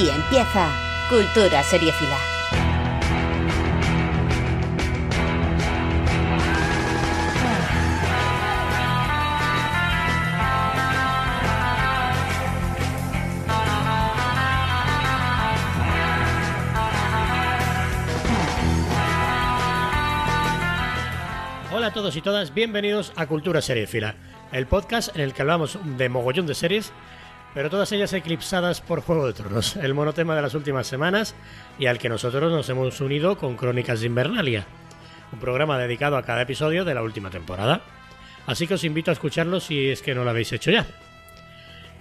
Aquí empieza Cultura Seriefila. Hola a todos y todas, bienvenidos a Cultura Seriefila, el podcast en el que hablamos de mogollón de series, pero todas ellas eclipsadas por Juego de Tronos, el monotema de las últimas semanas y al que nosotros nos hemos unido con Crónicas de Invernalia, un programa dedicado a cada episodio de la última temporada. Así que os invito a escucharlo si es que no lo habéis hecho ya.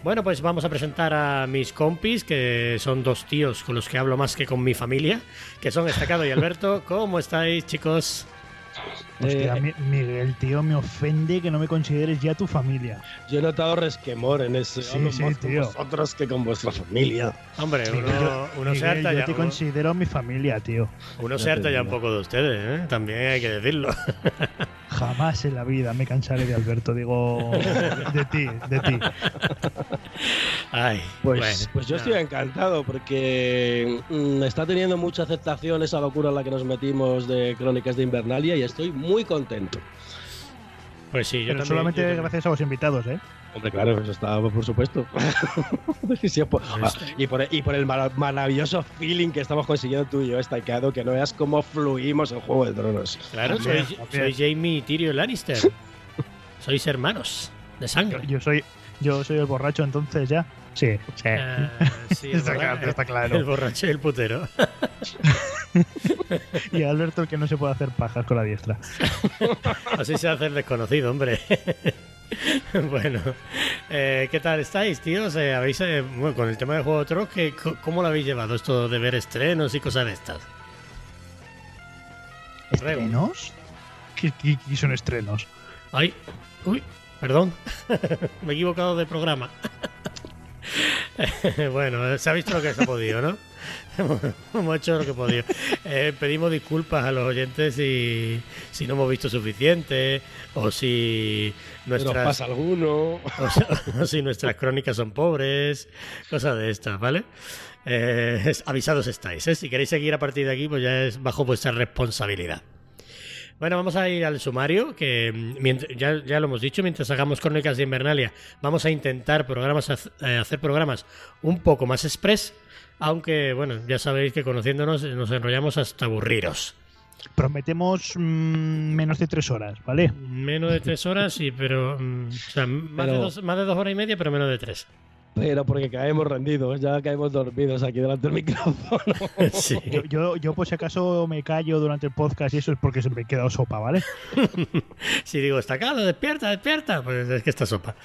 Bueno, pues vamos a presentar a mis compis, que son dos tíos con los que hablo más que con mi familia, que son Estacado y Alberto. ¿Cómo estáis, chicos? Hostia, Eh, Mi- Miguel, tío, me ofende que no me consideres ya tu familia. Yo he notado resquemor en ese. Sí, sí, más con tío. vosotros que con vuestra familia. Hombre, uno, uno se Miguel, harta yo ya, te uno, considero mi familia, tío. uno se Ya harta te ya un poco de ustedes, ¿eh? También hay que decirlo. Jamás en la vida me cansaré de Alberto, digo, de ti, de ti. Ay, Pues, bueno, pues yo estoy encantado porque mm, está teniendo mucha aceptación esa locura en la que nos metimos de Crónicas de Invernalia y estoy muy contento. Pues sí, yo Pero también- solamente yo también. gracias a los invitados, ¿eh? Hombre, claro, eso está por supuesto. Sí, por- ah, y, por, y por el mara- maravilloso feeling que estamos consiguiendo tú y yo, Estaqueado, que no veas cómo fluimos en Juego de Tronos. Claro, También, soy, soy Jamie y Tyrion Lannister. Sois hermanos de sangre. Yo soy, yo soy el borracho entonces ya. Sí, sí. Sí, el, Está claro, está el claro. borracho y el putero. Y Alberto el que no se puede hacer pajas con la diestra. Así se hace el desconocido, hombre. bueno, eh, ¿qué tal estáis, tíos? Eh, ¿habéis, eh, bueno, con el tema de Juego de Tronos, ¿qué- co- ¿cómo lo habéis llevado esto de ver estrenos y cosas de estas? ¿Estrenos? ¿Qué, qué- qué son estrenos? Ay, uy, perdón, me he equivocado de programa. bueno, se ha visto lo que se ha podido, ¿no? hemos hecho lo que hemos podido. Eh, pedimos disculpas a los oyentes si, si no hemos visto suficiente o si Nos nuestras, pasa alguno. o si- o si nuestras crónicas son pobres, cosas de estas, ¿vale? Eh, avisados estáis, ¿eh? Si queréis seguir a partir de aquí, pues ya es bajo vuestra responsabilidad. Bueno, vamos a ir al sumario, que mm, ya, ya lo hemos dicho, mientras hagamos crónicas de Invernalia, vamos a intentar programas, eh, hacer programas un poco más express, aunque, bueno, ya sabéis que conociéndonos eh, nos enrollamos hasta aburriros. Prometemos mm, menos de tres horas, ¿vale? Menos de tres horas, sí, pero... mm, o sea, más, de Pero- dos, más de dos horas y media, pero menos de tres. Pero porque caemos rendidos, ya caemos dormidos aquí delante del micrófono. Sí. Yo, yo, yo, por si acaso me callo durante el podcast y eso es porque se me he quedado sopa, ¿vale? Si digo, estacado, despierta, despierta, pues es que está sopa.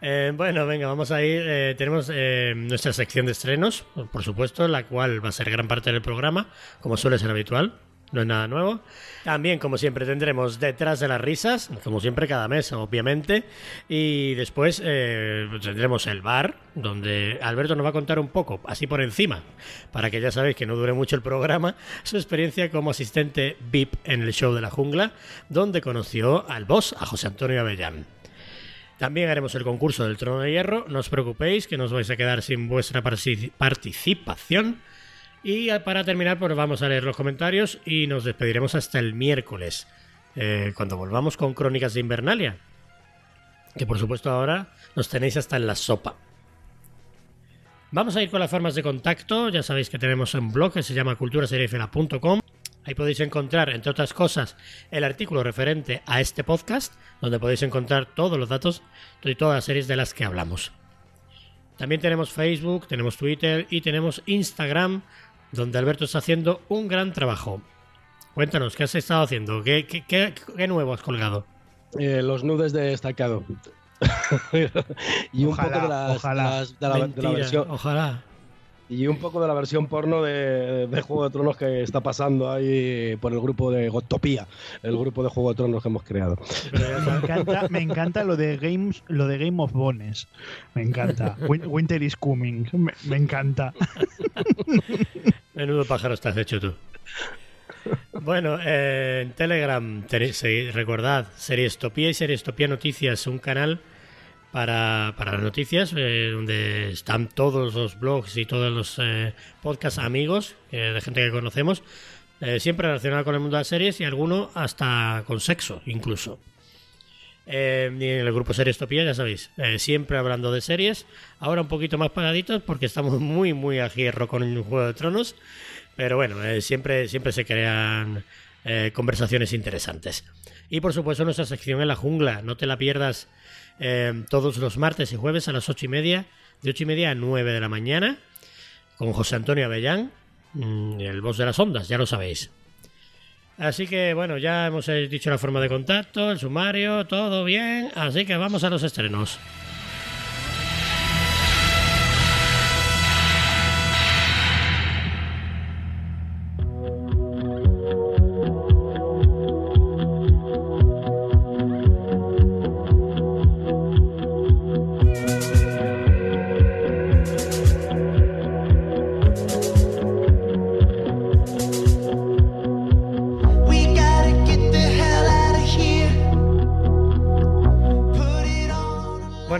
Eh, bueno, venga, vamos a ir. eh, tenemos eh, nuestra sección de estrenos, por supuesto, la cual va a ser gran parte del programa, como suele ser habitual. No es nada nuevo. También, como siempre, tendremos detrás de las risas, como siempre cada mes, obviamente. Y después eh, tendremos el bar, donde Alberto nos va a contar un poco, así por encima, para que ya sabéis que no dure mucho el programa, su experiencia como asistente VIP en el show de la jungla, donde conoció al boss, a José Antonio Avellán. También haremos el concurso del trono de hierro. No os preocupéis, que no os vais a quedar sin vuestra participación. Y para terminar, pues vamos a leer los comentarios y nos despediremos hasta el miércoles, eh, cuando volvamos con Crónicas de Invernalia. Que por supuesto ahora nos tenéis hasta en la sopa. Vamos a ir con las formas de contacto. Ya sabéis que tenemos un blog que se llama culturaseriefila.com. Ahí podéis encontrar, entre otras cosas, el artículo referente a este podcast, donde podéis encontrar todos los datos de todas las series de las que hablamos. También tenemos Facebook, tenemos Twitter y tenemos Instagram, donde Alberto está haciendo un gran trabajo. Cuéntanos, ¿qué has estado haciendo? ¿Qué, qué, qué- qué nuevo has colgado? Eh, los nudes de destacado. y un poco de, las- ojalá. de las- de la, de la Mentira, versión ojalá. Y un poco de la versión porno de, de Juego de Tronos que está pasando ahí por el grupo de Gotopía, el grupo de Juego de Tronos que hemos creado. Pero Me encanta, me encanta lo de Games, lo de Game of Bones. Me encanta. Win- Winter is coming. Me, me encanta. Menudo pájaro estás hecho tú. Bueno, eh, en Telegram, tenéis, recordad, Seriestopía y Seriestopía Noticias, un canal para, para las noticias, eh, donde están todos los blogs y todos los eh, podcasts amigos eh, de gente que conocemos, eh, siempre relacionado con el mundo de las series y alguno hasta con sexo, incluso. Y en el grupo Series Topía, ya sabéis, siempre hablando de series. Ahora un poquito más pagaditos porque estamos muy, muy a hierro con el Juego de Tronos. Pero bueno, siempre, siempre se crean conversaciones interesantes. Y por supuesto, nuestra sección en la jungla. No te la pierdas eh, todos los martes y jueves a las ocho y media, de ocho y media a 9 de la mañana, con José Antonio Avellán, mm, el voz de las ondas, ya lo sabéis. Así que bueno, ya hemos eh, dicho la forma de contacto, el sumario, todo bien. Así que vamos a los estrenos.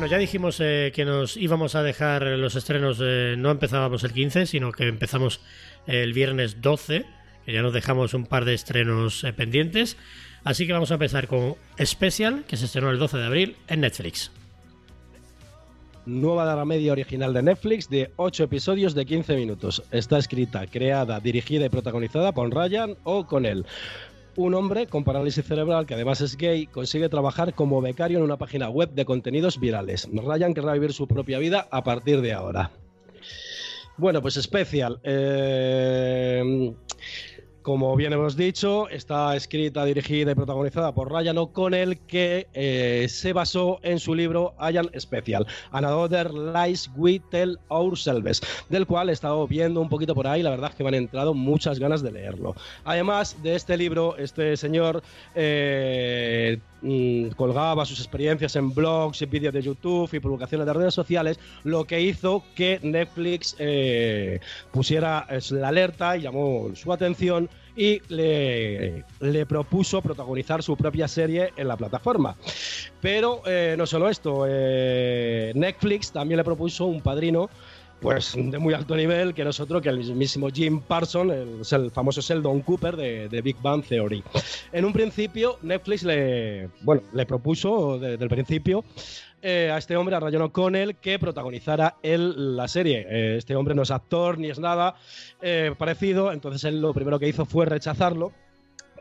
Ya dijimos eh, que nos íbamos a dejar los estrenos, eh, no empezábamos el 15, sino que empezamos el viernes 12, que ya nos dejamos un par de estrenos eh, pendientes. Así que vamos a empezar con Special, que se estrenó el 12 de abril en Netflix. Nueva la media original de Netflix de 8 episodios de 15 minutos. Está escrita, creada, dirigida y protagonizada por Ryan O'Connell. Un hombre con parálisis cerebral que además es gay consigue trabajar como becario en una página web de contenidos virales. Ryan querrá vivir su propia vida a partir de ahora. Bueno, pues especial. Eh, como bien hemos dicho, está escrita, dirigida y protagonizada por Ryan O'Connell, que eh, se basó en su libro Ian Special, Another Lies We Tell Ourselves, del cual he estado viendo un poquito por ahí, la verdad es que me han entrado muchas ganas de leerlo. Además de este libro, este señor eh, colgaba sus experiencias en blogs y vídeos de YouTube y publicaciones de redes sociales, lo que hizo que Netflix eh, pusiera eh, la alerta y llamó su atención y le, le propuso protagonizar su propia serie en la plataforma. Pero eh, no solo esto, Netflix también le propuso un padrino pues de muy alto nivel, que no es otro que el mismísimo Jim Parsons, el, el famoso Sheldon Cooper de, Big Bang Theory. En un principio, Netflix le, bueno, le propuso desde el principio eh, a este hombre, a Ryan O'Connell, que protagonizara él la serie. Eh, este hombre no es actor ni es nada eh, parecido, entonces él lo primero que hizo fue rechazarlo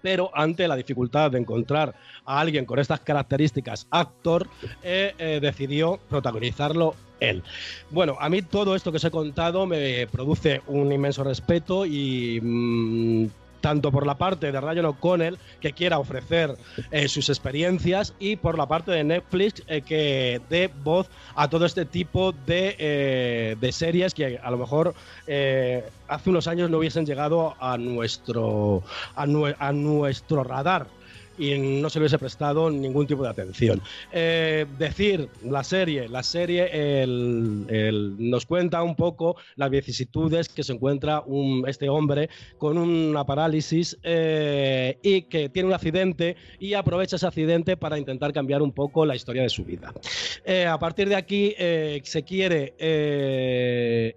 pero ante la dificultad de encontrar a alguien con estas características actor, eh, eh, decidió protagonizarlo él. Bueno, a mí todo esto que os he contado me produce un inmenso respeto y mm, tanto por la parte de Ryan O'Connell que quiera ofrecer eh, sus experiencias y por la parte de Netflix eh, que dé voz a todo este tipo de, eh, de series que a lo mejor eh, hace unos años no hubiesen llegado a nuestro, a, nue- a nuestro radar y no se le hubiese prestado ningún tipo de atención. Eh, decir, la serie, la serie nos cuenta un poco las vicisitudes que se encuentra este hombre con una parálisis eh, y que tiene un accidente y aprovecha ese accidente para intentar cambiar un poco la historia de su vida. Eh, a partir de aquí se quiere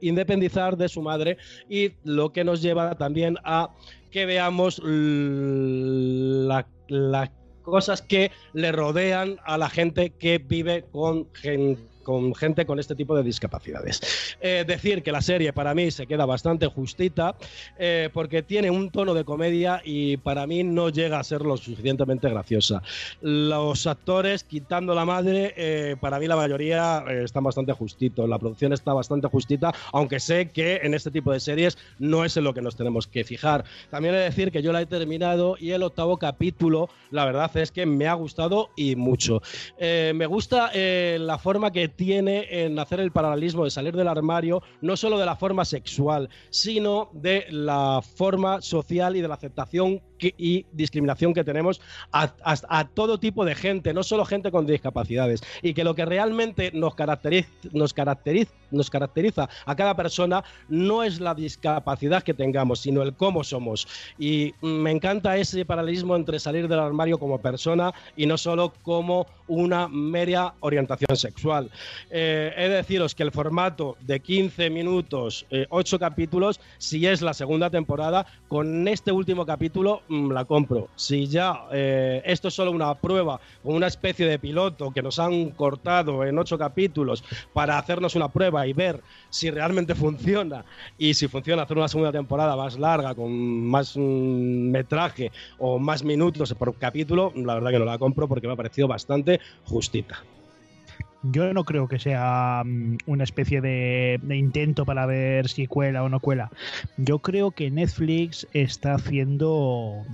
independizar de su madre y lo que nos lleva también a que veamos l- la- las cosas que le rodean a la gente que vive con gente con gente con este tipo de discapacidades. Eh, decir que la serie para mí se queda bastante justita eh, porque tiene un tono de comedia y para mí no llega a ser lo suficientemente graciosa. Los actores, quitando la madre, eh, para mí la mayoría eh, están bastante justitos. La producción está bastante justita, aunque sé que en este tipo de series no es en lo que nos tenemos que fijar. También he de decir que yo la he terminado y el octavo capítulo, la verdad es que me ha gustado y mucho. Eh, me gusta eh, la forma que tiene en hacer el paralelismo de salir del armario, no solo de la forma sexual, sino de la forma social y de la aceptación y discriminación que tenemos a, todo tipo de gente, no solo gente con discapacidades. Y que lo que realmente nos caracteriza, nos caracteriza, nos caracteriza a cada persona no es la discapacidad que tengamos, sino el cómo somos. Y me encanta ese paralelismo entre salir del armario como persona y no solo como una mera orientación sexual. Eh, he de deciros que el formato de 15 minutos, 8 capítulos, si es la segunda temporada, con este último capítulo la compro. Si ya eh, esto es solo una prueba, o una especie de piloto que nos han cortado en 8 capítulos para hacernos una prueba y ver si realmente funciona y si funciona hacer una segunda temporada más larga, con más mm, metraje o más minutos por capítulo, la verdad que no la compro porque me ha parecido bastante justita. Yo no creo que sea mm, una especie de, intento para ver si cuela o no cuela. Yo creo que Netflix está haciendo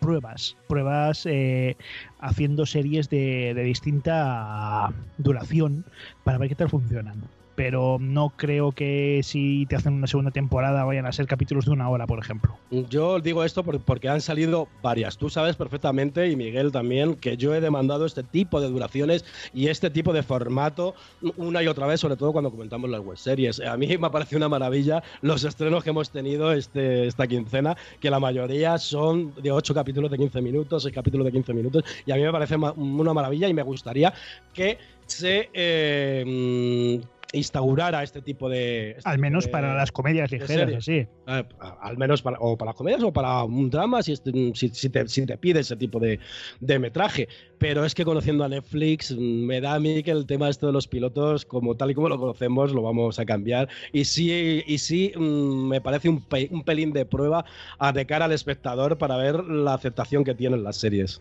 pruebas, pruebas eh, haciendo series de, de distinta duración para ver qué tal funcionan. Pero no creo que si te hacen una segunda temporada vayan a ser capítulos de una hora, por ejemplo. Yo digo esto por- porque han salido varias. Tú sabes perfectamente, y Miguel también, que yo he demandado este tipo de duraciones y este tipo de formato una y otra vez, sobre todo cuando comentamos las web series. A mí me ha parecido una maravilla los estrenos que hemos tenido este, esta quincena, que la mayoría son de 8 capítulos de 15 minutos, 6 capítulos de 15 minutos, y a mí me parece una maravilla y me gustaría que se eh, instaurara este tipo de... este Al menos de- para las comedias ligeras, así. eh, al menos para, o para las comedias o para un drama si, este- si, si te, si te pide ese tipo de, de metraje. Pero es que conociendo a Netflix, mm, me da a mí que el tema este de los pilotos, como tal y como lo conocemos, lo vamos a cambiar. Y sí, y sí mm, me parece un, pe- un pelín de prueba a de cara al espectador para ver la aceptación que tienen las series.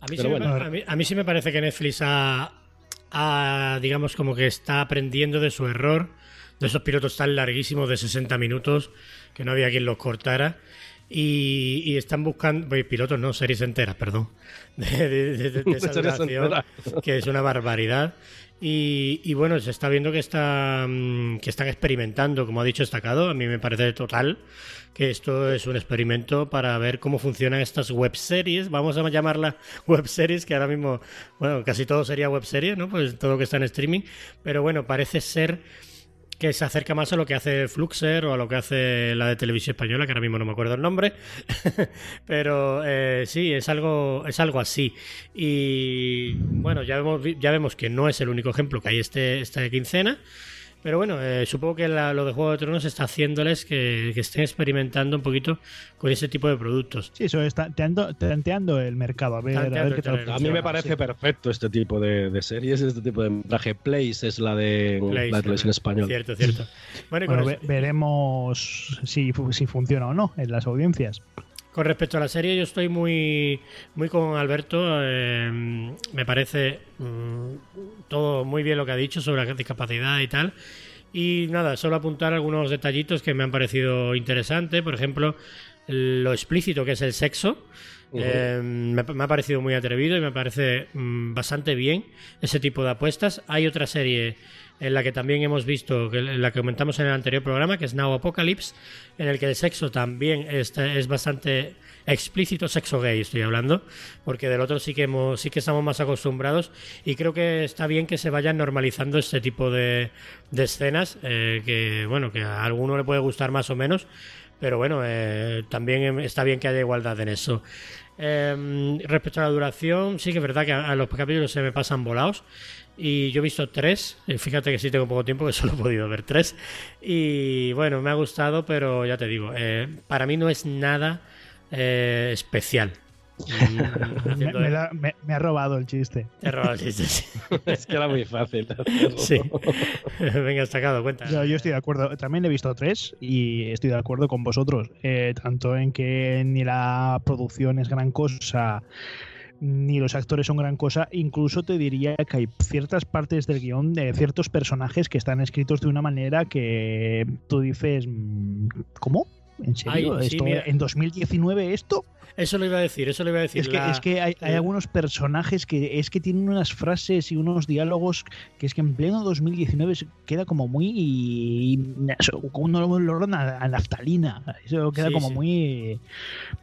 A mí, sí me, bueno. pa- a, mí, a mí sí me parece que Netflix ha, ha, digamos, como que está aprendiendo de su error, de esos pilotos tan larguísimos de 60 minutos, que no había quien los cortara. Y, y están buscando, pues, pilotos no, series enteras, perdón, de, de- de- esa duración, que es una barbaridad. Y, y bueno, se está viendo que, está, mm, que están experimentando, como ha dicho Estacado, a mí me parece total que esto es un experimento para ver cómo funcionan estas web series, vamos a llamarla web series, que ahora mismo, bueno, casi todo sería web serie, ¿no? Pues todo que está en streaming, pero bueno, parece ser que se acerca más a lo que hace Fluxer o a lo que hace la de televisión española, que ahora mismo no me acuerdo el nombre, pero eh, sí, es algo, es algo así. Y bueno, ya vemos, ya vemos que no es el único ejemplo que hay este, esta quincena. Pero bueno, eh, supongo que la- lo de Juego de Tronos está haciéndoles que, que estén experimentando un poquito con ese tipo de productos. Sí, eso está tanteando, tanteando el mercado, a ver, a Tanteando ver qué tal. A mí me parece sí. perfecto este tipo de, de series, este tipo de metraje. Place es la de Place, la televisión española. Cierto, cierto. Bueno, Bueno, ve- veremos si, si funciona o no en las audiencias. Con respecto a la serie, yo estoy muy, muy con Alberto. eh, me parece mm, todo muy bien lo que ha dicho sobre la discapacidad y tal. Y nada, solo apuntar algunos detallitos que me han parecido interesantes. Por ejemplo, lo explícito que es el sexo. Eh, me, me ha parecido muy atrevido y me parece mm, bastante bien ese tipo de apuestas. Hay otra serie en la que también hemos visto, en la que comentamos en el anterior programa, que es Now Apocalypse, en el que el sexo también es bastante explícito, sexo gay estoy hablando, porque del otro sí que hemos, sí que estamos más acostumbrados y creo que está bien que se vayan normalizando este tipo de, escenas, eh, que bueno, que a alguno le puede gustar más o menos, pero bueno, eh, también está bien que haya igualdad en eso. Eh, respecto a la duración, sí que es verdad que a, a los capítulos se me pasan volados. Y yo he visto tres. y Fíjate que sí tengo poco tiempo, que solo he podido ver tres. Y bueno, me ha gustado, pero ya te digo, eh, para mí no es nada eh, especial. Me, me la- me- me ha robado el chiste. Te he robado el chiste, sí. es que era muy fácil. hacerlo. Sí. Venga, sacado, cuenta. Yo, yo estoy de acuerdo. También he visto tres y estoy de acuerdo con vosotros. Eh, tanto en que ni la producción es gran cosa, ni los actores son gran cosa. Incluso te diría que hay ciertas partes del guion de ciertos personajes que están escritos de una manera que tú dices, mm, ¿cómo? ¿En serio? Ay, sí, ¿Esto-. ¿En 2019 esto? Eso lo iba a decir, eso lo iba a decir. Es que, La- es que hay, hay eh, algunos personajes que es que tienen unas frases y unos diálogos que es que en pleno 2019 se queda como muy como un olor a, naftalina eso queda Sí, como sí. muy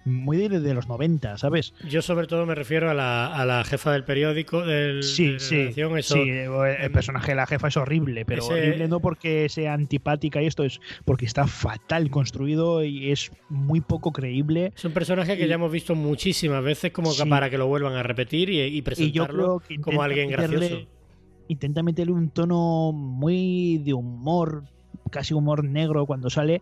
muy de, de los 90 ¿sabes? Yo sobre todo me refiero a la, a la jefa del periódico, del, de Sí, sí, eso, sí, el personaje de la jefa es horrible, pero Ese- horrible no porque sea antipática y esto es porque está fatal construido y es muy poco creíble. es un personaje que y- ya hemos visto muchísimas veces como que para que lo vuelvan a repetir y, presentarlo como alguien meterle- gracioso. intenta meterle un tono muy de humor, casi humor negro cuando sale,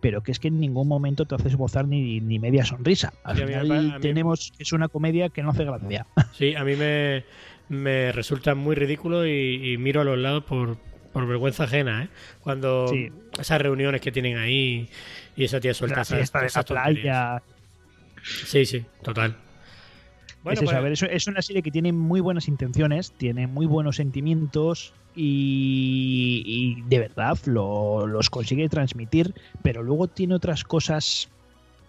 pero que es que en ningún momento te haces gozar ni, ni media sonrisa. Al Sí, mí final mí- tenemos es una comedia que no hace gracia. Sí, a mí me, me resulta muy ridículo y, y miro a los lados por, por vergüenza ajena, ¿eh? Cuando Sí. esas reuniones que tienen ahí y esa tía suelta la esas- de la playa. Sí, sí, total. Bueno, es, eso, pues, a ver, es, es una serie que tiene muy buenas intenciones, tiene muy buenos sentimientos y, y de verdad lo- los consigue transmitir, pero luego tiene otras cosas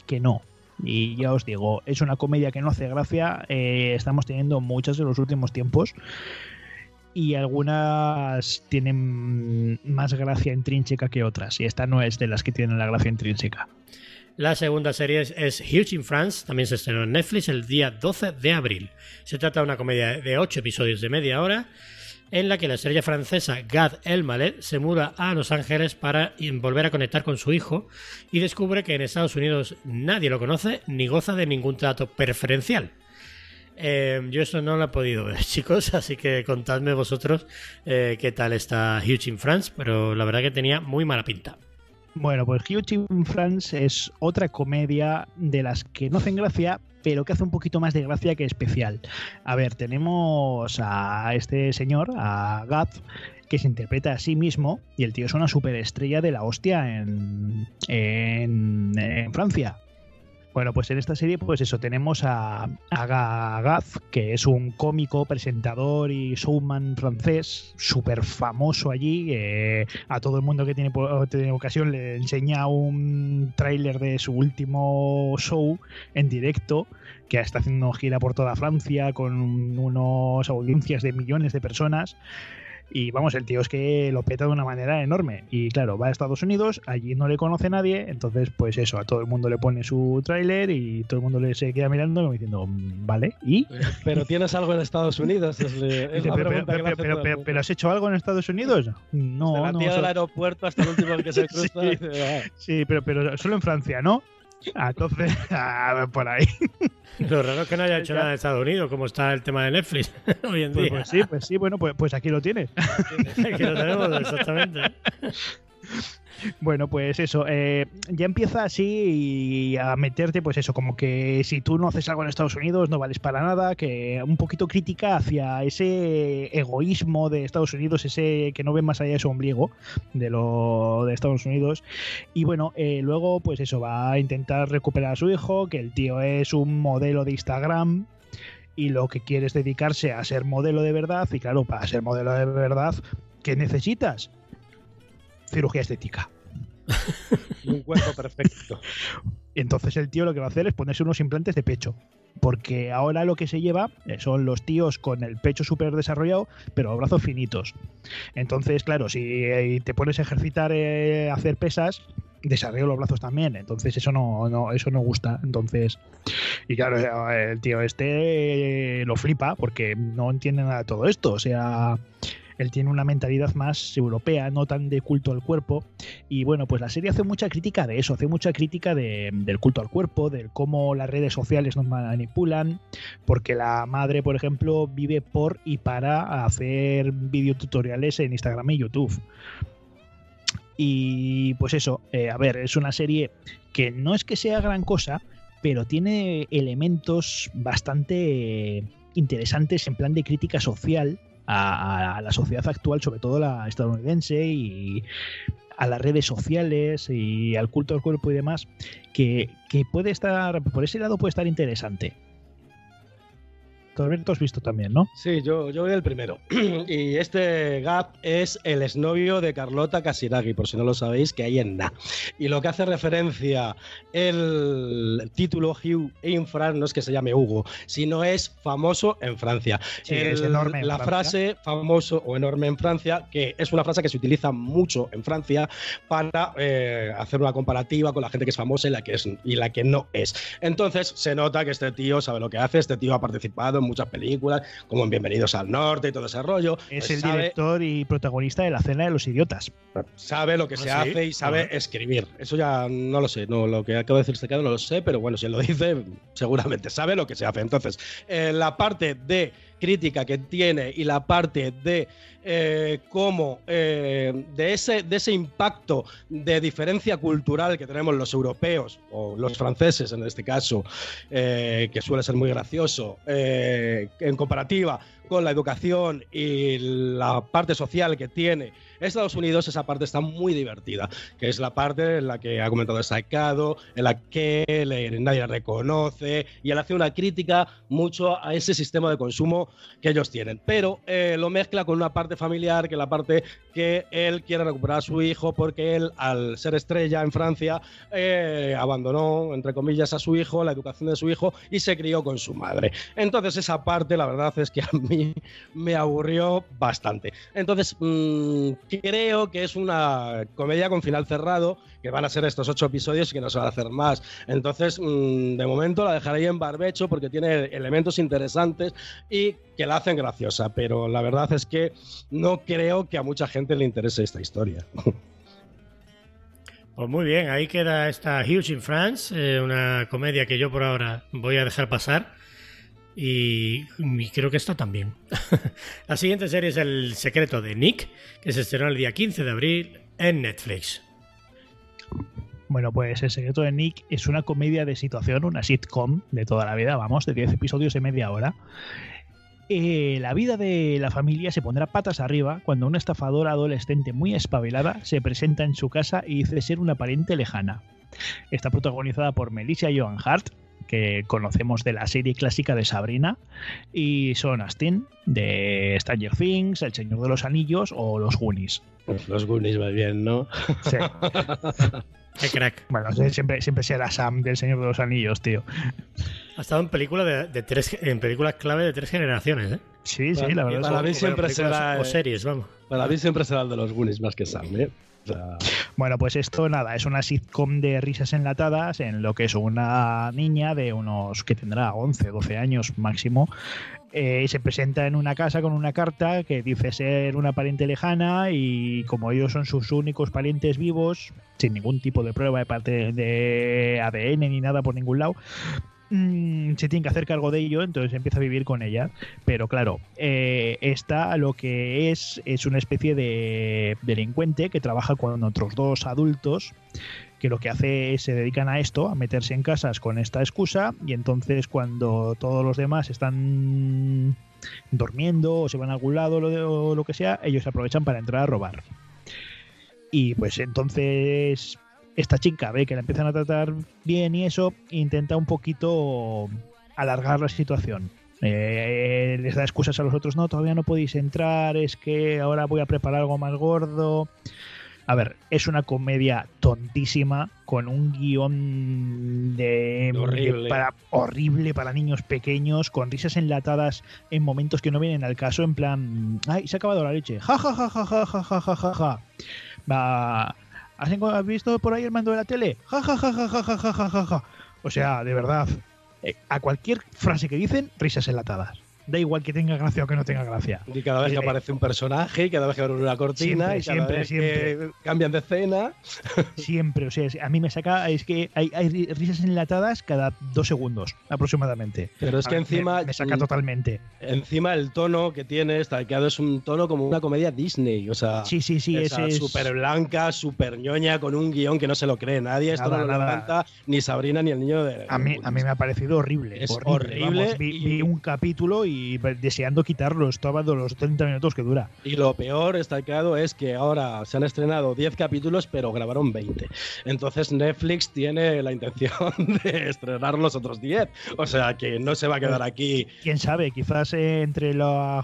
que no. Y ya os digo, es una comedia que no hace gracia, eh, estamos teniendo muchas en los últimos tiempos y algunas tienen más gracia intrínseca que otras, y esta no es de las que tienen la gracia intrínseca. La segunda serie es, Huge in France, también se estrenó en Netflix el día 12 de abril. Se trata de una comedia de 8 episodios de media hora en la que la estrella francesa Gad Elmaleh se muda a Los Ángeles para volver a conectar con su hijo y descubre que en Estados Unidos nadie lo conoce ni goza de ningún trato preferencial. Eh, yo eso no lo he podido ver, chicos, así que contadme vosotros eh, qué tal está Huge in France, pero la verdad que tenía muy mala pinta. Bueno, pues Huge in France es otra comedia de las que no hacen gracia, pero que hace un poquito más de gracia que especial. A ver, tenemos a este señor, a Gav, que se interpreta a sí mismo, y el tío es una superestrella de la hostia en, en Francia. Bueno, pues en esta serie, pues eso, tenemos a, a Ga- Gaz, que es un cómico, presentador y showman francés, súper famoso allí. eh, a todo el mundo que tiene, tiene ocasión le enseña un tráiler de su último show en directo, que está haciendo gira por toda Francia con unas audiencias de millones de personas. Y vamos, el tío es que lo peta de una manera enorme. Y claro, va a Estados Unidos, allí no le conoce nadie, entonces pues eso, a todo el mundo le pone su tráiler y todo el mundo le se queda mirando como diciendo, "Mm, vale, ¿y? Pero tienes algo en Estados Unidos. Es, la pero, pero- pero- el pero- ¿has hecho algo en Estados Unidos? No, Desde la no. del aeropuerto hasta el último que se cruza. Sí. "Ah". sí, pero, pero solo en Francia, ¿no? Entonces, ah, por ahí. Lo raro es que no haya hecho Ya. nada en Estados Unidos, como está el tema de Netflix hoy en Pues, día. pues sí, pues sí, bueno, pues, pues aquí lo tienes. Aquí lo tenemos, exactamente. Bueno, pues eso, eh, ya empieza así a meterte, pues eso, como que si tú no haces algo en Estados Unidos no vales para nada, que un poquito crítica hacia ese egoísmo de Estados Unidos, ese que no ve más allá de su ombligo de lo de Estados Unidos. Y bueno, eh, luego pues eso, va a intentar recuperar a su hijo, que el tío es un modelo de Instagram y lo que quiere es dedicarse a ser modelo de verdad. Y claro, para ser modelo de verdad, ¿qué necesitas? Cirugía estética. Un cuerpo perfecto. Entonces el tío lo que va a hacer es ponerse unos implantes de pecho. Porque ahora lo que se lleva eh, son los tíos con el pecho súper desarrollado, pero los brazos finitos. Entonces, claro, si eh, te pones a ejercitar, eh, a hacer pesas, desarrollo los brazos también. Entonces eso no, no, eso no gusta. Entonces, y claro, eh, el tío este lo flipa porque no entiende nada de todo esto. O sea, él tiene una mentalidad más europea, no tan de culto al cuerpo. Y bueno, pues la serie hace mucha crítica de eso, hace mucha crítica de- del culto al cuerpo, del cómo las redes sociales nos manipulan, porque la madre, por ejemplo, vive por y para hacer videotutoriales en Instagram y YouTube. Y pues eso, eh, a ver, es una serie que no es que sea gran cosa, pero tiene elementos bastante interesantes en plan de crítica social a, a la sociedad actual, sobre todo la estadounidense y a las redes sociales y al culto al cuerpo y demás, que, que puede estar, por ese lado puede estar interesante. Visto, Alberto, has visto también, ¿no? Sí, yo, yo voy el primero. y este Gap es el exnovio de Carlota Casiraghi, por si no lo sabéis, que hay en Na. Y lo que hace referencia el título Hugh in France no es que se llame Hugo, sino es famoso en Francia. Sí, es enorme en La Francia. frase famoso o enorme en Francia, que es una frase que se utiliza mucho en Francia para eh, hacer una comparativa con la gente que es famosa y la que, es, y la que no es. Entonces se nota que este tío sabe lo que hace, este tío ha participado en muchas películas, como en Bienvenidos al Norte y todo ese rollo. Es Pues el sabe, director y protagonista de La Cena de los Idiotas. sabe lo que ¿Ah, se sí? hace y sabe escribir. Eso ya no lo sé, no, lo que acabo de decir este caso no lo sé, pero bueno, si él lo dice, seguramente sabe lo que se hace. Entonces, eh, la parte de crítica que tiene y la parte de eh, cómo eh, de, ese, de ese impacto de diferencia cultural que tenemos los europeos o los franceses en este caso, eh, que suele ser muy gracioso, eh, en comparativa con la educación y la parte social que tiene Estados Unidos, esa parte está muy divertida, que es la parte en la que ha comentado Sacado, en la que nadie reconoce y él hace una crítica mucho a ese sistema de consumo que ellos tienen. Pero eh, lo mezcla con una parte familiar, que es la parte que él quiere recuperar a su hijo porque él, al ser estrella en Francia, eh, abandonó, entre comillas, a su hijo, la educación de su hijo y se crió con su madre. Entonces esa parte, la verdad es que a mí me aburrió bastante. Entonces, mm, creo que es una comedia con final cerrado, que van a ser estos ocho episodios y que no se van a hacer más. Entonces, mm, de momento la dejaré ahí en barbecho porque tiene elementos interesantes y que la hacen graciosa, pero la verdad es que no creo que a mucha gente le interese esta historia. Pues muy bien, ahí queda esta Huge in France, eh, una comedia que yo por ahora voy a dejar pasar. Y, creo que esta también. La siguiente serie es El secreto de Nick, que se estrenó el día 15 de abril en Netflix. Bueno, pues El secreto de Nick es una comedia de situación, una sitcom de toda la vida, vamos, de 10 episodios de media hora. Eh, la vida de la familia se pondrá patas arriba cuando una estafadora adolescente muy espabilada se presenta en su casa y dice ser una pariente lejana. Está protagonizada por Melissa Joan Hart, que conocemos de la serie clásica de Sabrina, y Sean Astin, de Stranger Things, El Señor de los Anillos o Los Goonies. Los Goonies va bien, ¿no? Sí. ¡Qué crack! Bueno, siempre, siempre será Sam del Señor de los Anillos, tío. Ha estado en películas de, de tres en películas clave de tres generaciones, ¿eh? Sí, sí, Para- la verdad. para es mí que- siempre será, o eh, series, vamos. Para mí siempre será el de los Goonies más que Sam, ¿eh? Bueno, pues esto nada, es una sitcom de risas enlatadas en lo que es una niña de unos que tendrá 11, 12 años máximo. eh, se presenta en una casa con una carta que dice ser una pariente lejana y como ellos son sus únicos parientes vivos, sin ningún tipo de prueba de parte de ADN ni nada por ningún lado, mm, se tiene que hacer cargo de ello, entonces empieza a vivir con ella. Pero claro, eh, esta lo que es es una especie de delincuente que trabaja con otros dos adultos que lo que hace es se dedican a esto, a meterse en casas con esta excusa y entonces cuando todos los demás están durmiendo o se van a algún lado o lo que sea, ellos aprovechan para entrar a robar. Y pues entonces esta chica ve que la empiezan a tratar bien y eso, intenta un poquito alargar la situación. Eh, les da excusas a los otros, no, todavía no podéis entrar, es que ahora voy a preparar algo más gordo. A ver, es una comedia tontísima con un guion de Horrible. de- para, horrible para niños pequeños, con risas enlatadas en momentos que no vienen al caso, en plan, ay, se ha acabado la leche, ja ja ja ja ja ja ja ja ja ja. ¿Has visto por ahí el mando de la tele? Ja ja ja ja ja ja ja ja ja. O sea, de verdad, eh, a cualquier frase que dicen, risas enlatadas. Da igual que tenga gracia o que no tenga gracia. y cada vez que Eh, aparece un personaje, y cada vez que abre una cortina, Siempre, y cada siempre, vez siempre. que cambian de escena. Siempre, o sea, a mí me saca, es que hay, hay ri- risas enlatadas cada dos segundos aproximadamente. Pero es que encima, Me, me saca totalmente. encima el tono que tiene stalkeado es un tono como una comedia Disney. O sea, Sí, sí, sí, ese es. súper blanca, súper ñoña, con un guion que no se lo cree nadie. Esto Nada, no lo nada. levanta ni Sabrina ni el niño de. A mí, a mí me ha parecido horrible. Es horrible Vamos, vi, y- vi un capítulo y, y deseando quitarlos todos los 30 minutos que dura. Y lo peor, destacado, es que ahora se han estrenado 10 capítulos, pero grabaron 20. Entonces Netflix tiene la intención de estrenar los otros 10. O sea que no se va a quedar aquí. Quién sabe, quizás eh, entre la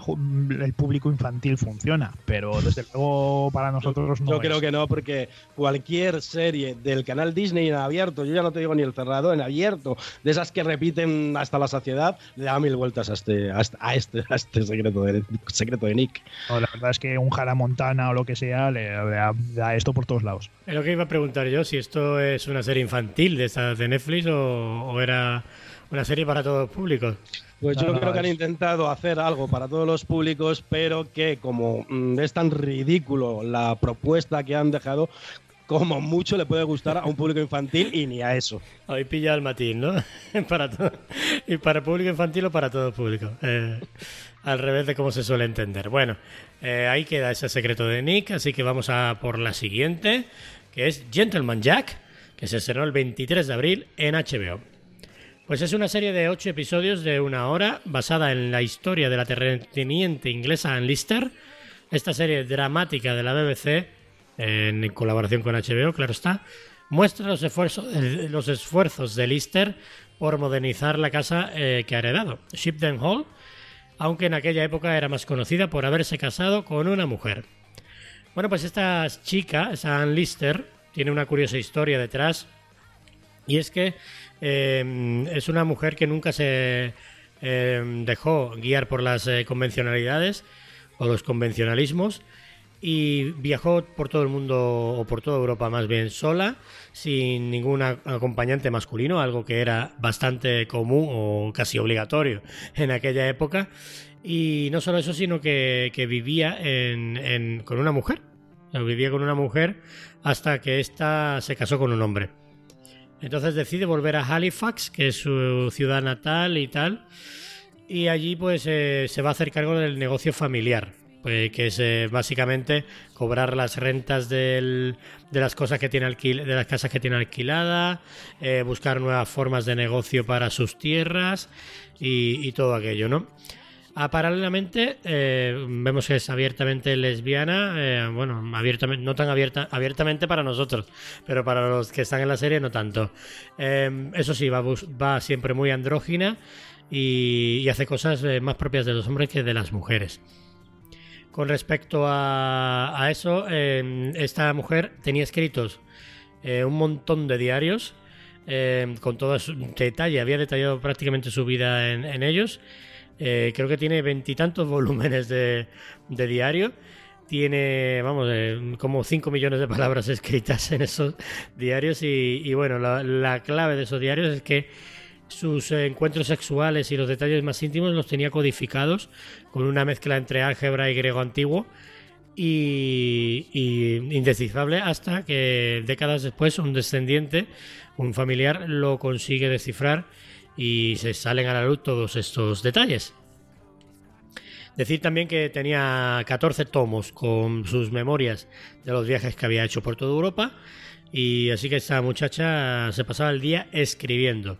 el público infantil funciona, pero desde luego para nosotros no. Yo es. creo que no, porque cualquier serie del canal Disney en abierto, yo ya no te digo ni el cerrado, en abierto, de esas que repiten hasta la saciedad, le da mil vueltas a este, a a este, a este secreto, de, secreto de Nick. No, la verdad es que un Hannah Montana o lo que sea le, le da, esto por todos lados. Es lo que iba a preguntar yo, si esto es una serie infantil de estas de Netflix o, o era una serie para todos los públicos. Pues yo No, no, creo que han intentado hacer algo para todos los públicos, pero que como mm, es tan ridículo la propuesta que han dejado, como mucho le puede gustar a un público infantil y ni a eso. Hoy pilla el matiz, ¿no? y para público infantil o para todo público. Eh, al revés de cómo se suele entender. Bueno, eh, ahí queda ese secreto de Nick, así que vamos a por la siguiente, que es Gentleman Jack, que se estrenó el 23 de abril en HBO. Pues es una serie de ocho episodios de una hora, basada en la historia de la terrateniente inglesa Ann Lister. Esta serie dramática de la BBC, en colaboración con HBO, claro está, muestra los esfuerzos, los esfuerzos de Lister por modernizar la casa eh, que ha heredado, Shipden Hall, aunque en aquella época era más conocida por haberse casado con una mujer. Bueno, pues esta chica, esa Ann Lister, tiene una curiosa historia detrás y es que eh, es una mujer que nunca se eh, dejó guiar por las eh, convencionalidades o los convencionalismos y viajó por todo el mundo o por toda Europa más bien sola, sin ningún acompañante masculino, algo que era bastante común o casi obligatorio en aquella época. Y no solo eso, sino que, vivía con una mujer. Vivía con una mujer hasta que ésta se casó con un hombre. Entonces decide volver a Halifax, que es su ciudad natal y tal. Y allí pues eh, se va a hacer cargo del negocio familiar, pues, que es eh, básicamente cobrar las rentas del- de las cosas que tiene alquil- de las casas que tiene alquilada, eh, buscar nuevas formas de negocio para sus tierras y, todo aquello, ¿no? Ah, paralelamente, eh, vemos que es abiertamente lesbiana, eh, bueno, abiertamente, no tan abierta, abiertamente para nosotros, pero para los que están en la serie no tanto. Eh, eso sí, va, va siempre muy andrógina y, hace cosas eh, más propias de los hombres que de las mujeres. Con respecto a, a eso, eh, esta mujer tenía escritos eh, un montón de diarios eh, con todo su detalle, había detallado prácticamente su vida en, ellos. Eh, creo que tiene veintitantos volúmenes de, de diario. Tiene, vamos, eh, como 5 millones de palabras escritas en esos diarios. Y, bueno, la clave de esos diarios es que sus encuentros sexuales y los detalles más íntimos los tenía codificados con una mezcla entre álgebra y griego antiguo y, y indescifrable hasta que décadas después un descendiente, un familiar, lo consigue descifrar y se salen a la luz todos estos detalles. Decir también que tenía 14 tomos con sus memorias de los viajes que había hecho por toda Europa y así que esta muchacha se pasaba el día escribiendo.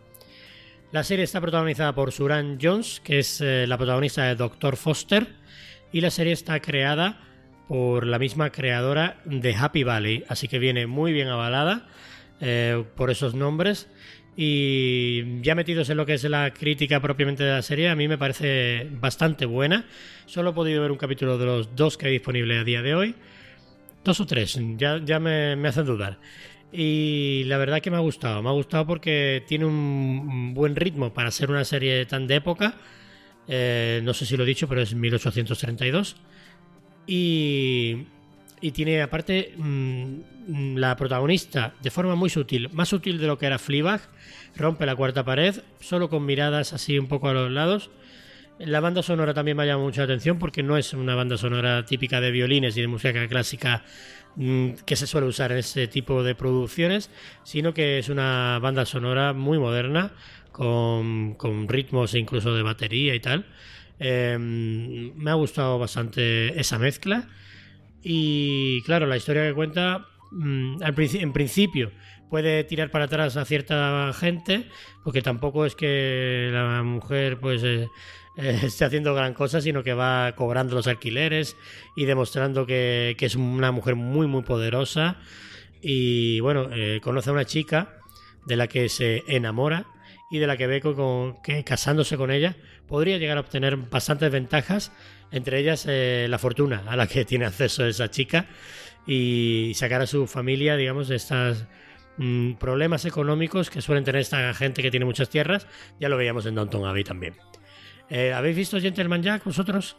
La serie está protagonizada por Suran Jones, que es eh, la protagonista de Doctor Foster, y la serie está creada por la misma creadora de Happy Valley, así que viene muy bien avalada eh, por esos nombres. Y ya metidos en lo que es la crítica propiamente de la serie, a mí me parece bastante buena. Solo he podido ver un capítulo de los dos que hay disponible a día de hoy. Dos o tres, ya, ya me, me hacen dudar. Y la verdad que me ha gustado. Me ha gustado porque tiene un, buen ritmo para ser una serie tan de época. Eh, no sé si lo he dicho, pero es 1832. Y, y tiene aparte mm, la protagonista de forma muy sutil, más sutil de lo que era Fleabag, rompe la cuarta pared, solo con miradas así un poco a los lados. La banda sonora también me llama mucho la atención porque no es una banda sonora típica de violines y de música clásica mm, que se suele usar en ese tipo de producciones, sino que es una banda sonora muy moderna, con, con ritmos incluso de batería y tal. Eh, me ha gustado bastante esa mezcla. Y claro, la historia que cuenta mm, en principio puede tirar para atrás a cierta gente, porque tampoco es que la mujer pues eh, eh, esté haciendo gran cosa, sino que va cobrando los alquileres y demostrando que, que es una mujer muy muy poderosa y bueno, eh, conoce a una chica de la que se enamora y de la que ve co- con- que casándose con ella podría llegar a obtener bastantes ventajas, entre ellas eh, la fortuna a la que tiene acceso esa chica y sacar a su familia, digamos, de estos problemas económicos que suelen tener esta gente que tiene muchas tierras. Ya lo veíamos en Downton Abbey también. Eh, ¿Habéis visto Gentleman Jack vosotros?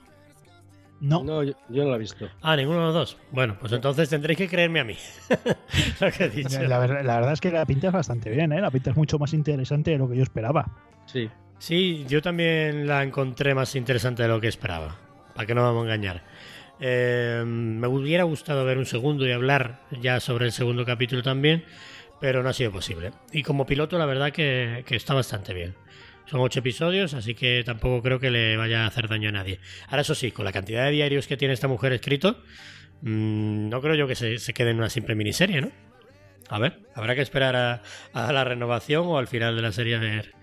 No, No, yo, yo no la he visto. Ah, ninguno de los dos. Bueno, pues entonces tendréis que creerme a mí. lo que he dicho. la, ver- la verdad es que la pinta es bastante bien, ¿eh? La pinta es mucho más interesante de lo que yo esperaba. Sí. Sí, yo también la encontré más interesante de lo que esperaba. Para que no vamos a engañar. Eh, me hubiera gustado ver un segundo y hablar ya sobre el segundo capítulo también, pero no ha sido posible. Y como piloto, la verdad que, que está bastante bien. Son ocho episodios, así que tampoco creo que le vaya a hacer daño a nadie. Ahora, eso sí, con la cantidad de diarios que tiene esta mujer escrito, mm, no creo yo que se, se quede en una simple miniserie, ¿no? A ver, habrá que esperar a, a la renovación o al final de la serie a ver,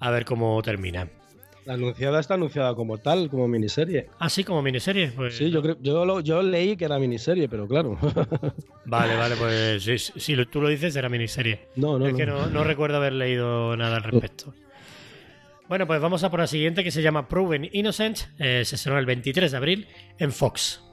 a ver cómo termina. La anunciada está anunciada como tal, como miniserie. Así como miniserie, pues. Sí, yo creo, yo, lo- yo leí que era miniserie, pero claro. Vale, vale, pues si, si tú lo dices, era miniserie. no, no, es no. que no, no recuerdo haber leído nada al respecto. Bueno, pues vamos a por la siguiente que se llama Proven Innocent. Eh, se estrenó el 23 de abril en Fox.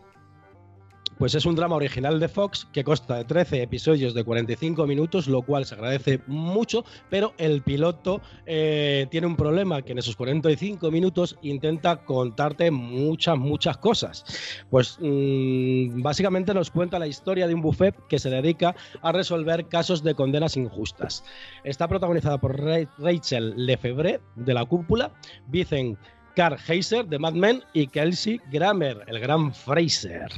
Pues es un drama original de Fox que consta de 13 episodios de 45 minutos, lo cual se agradece mucho, pero el piloto eh, tiene un problema que en esos 45 minutos intenta contarte muchas, muchas cosas. Pues mm, básicamente nos cuenta la historia de un buffet que se dedica a resolver casos de condenas injustas. Está protagonizada por Ra- Rachel Lefebvre de La Cúpula, Vincent Carl Heiser de Mad Men y Kelsey Grammer, el gran Fraser.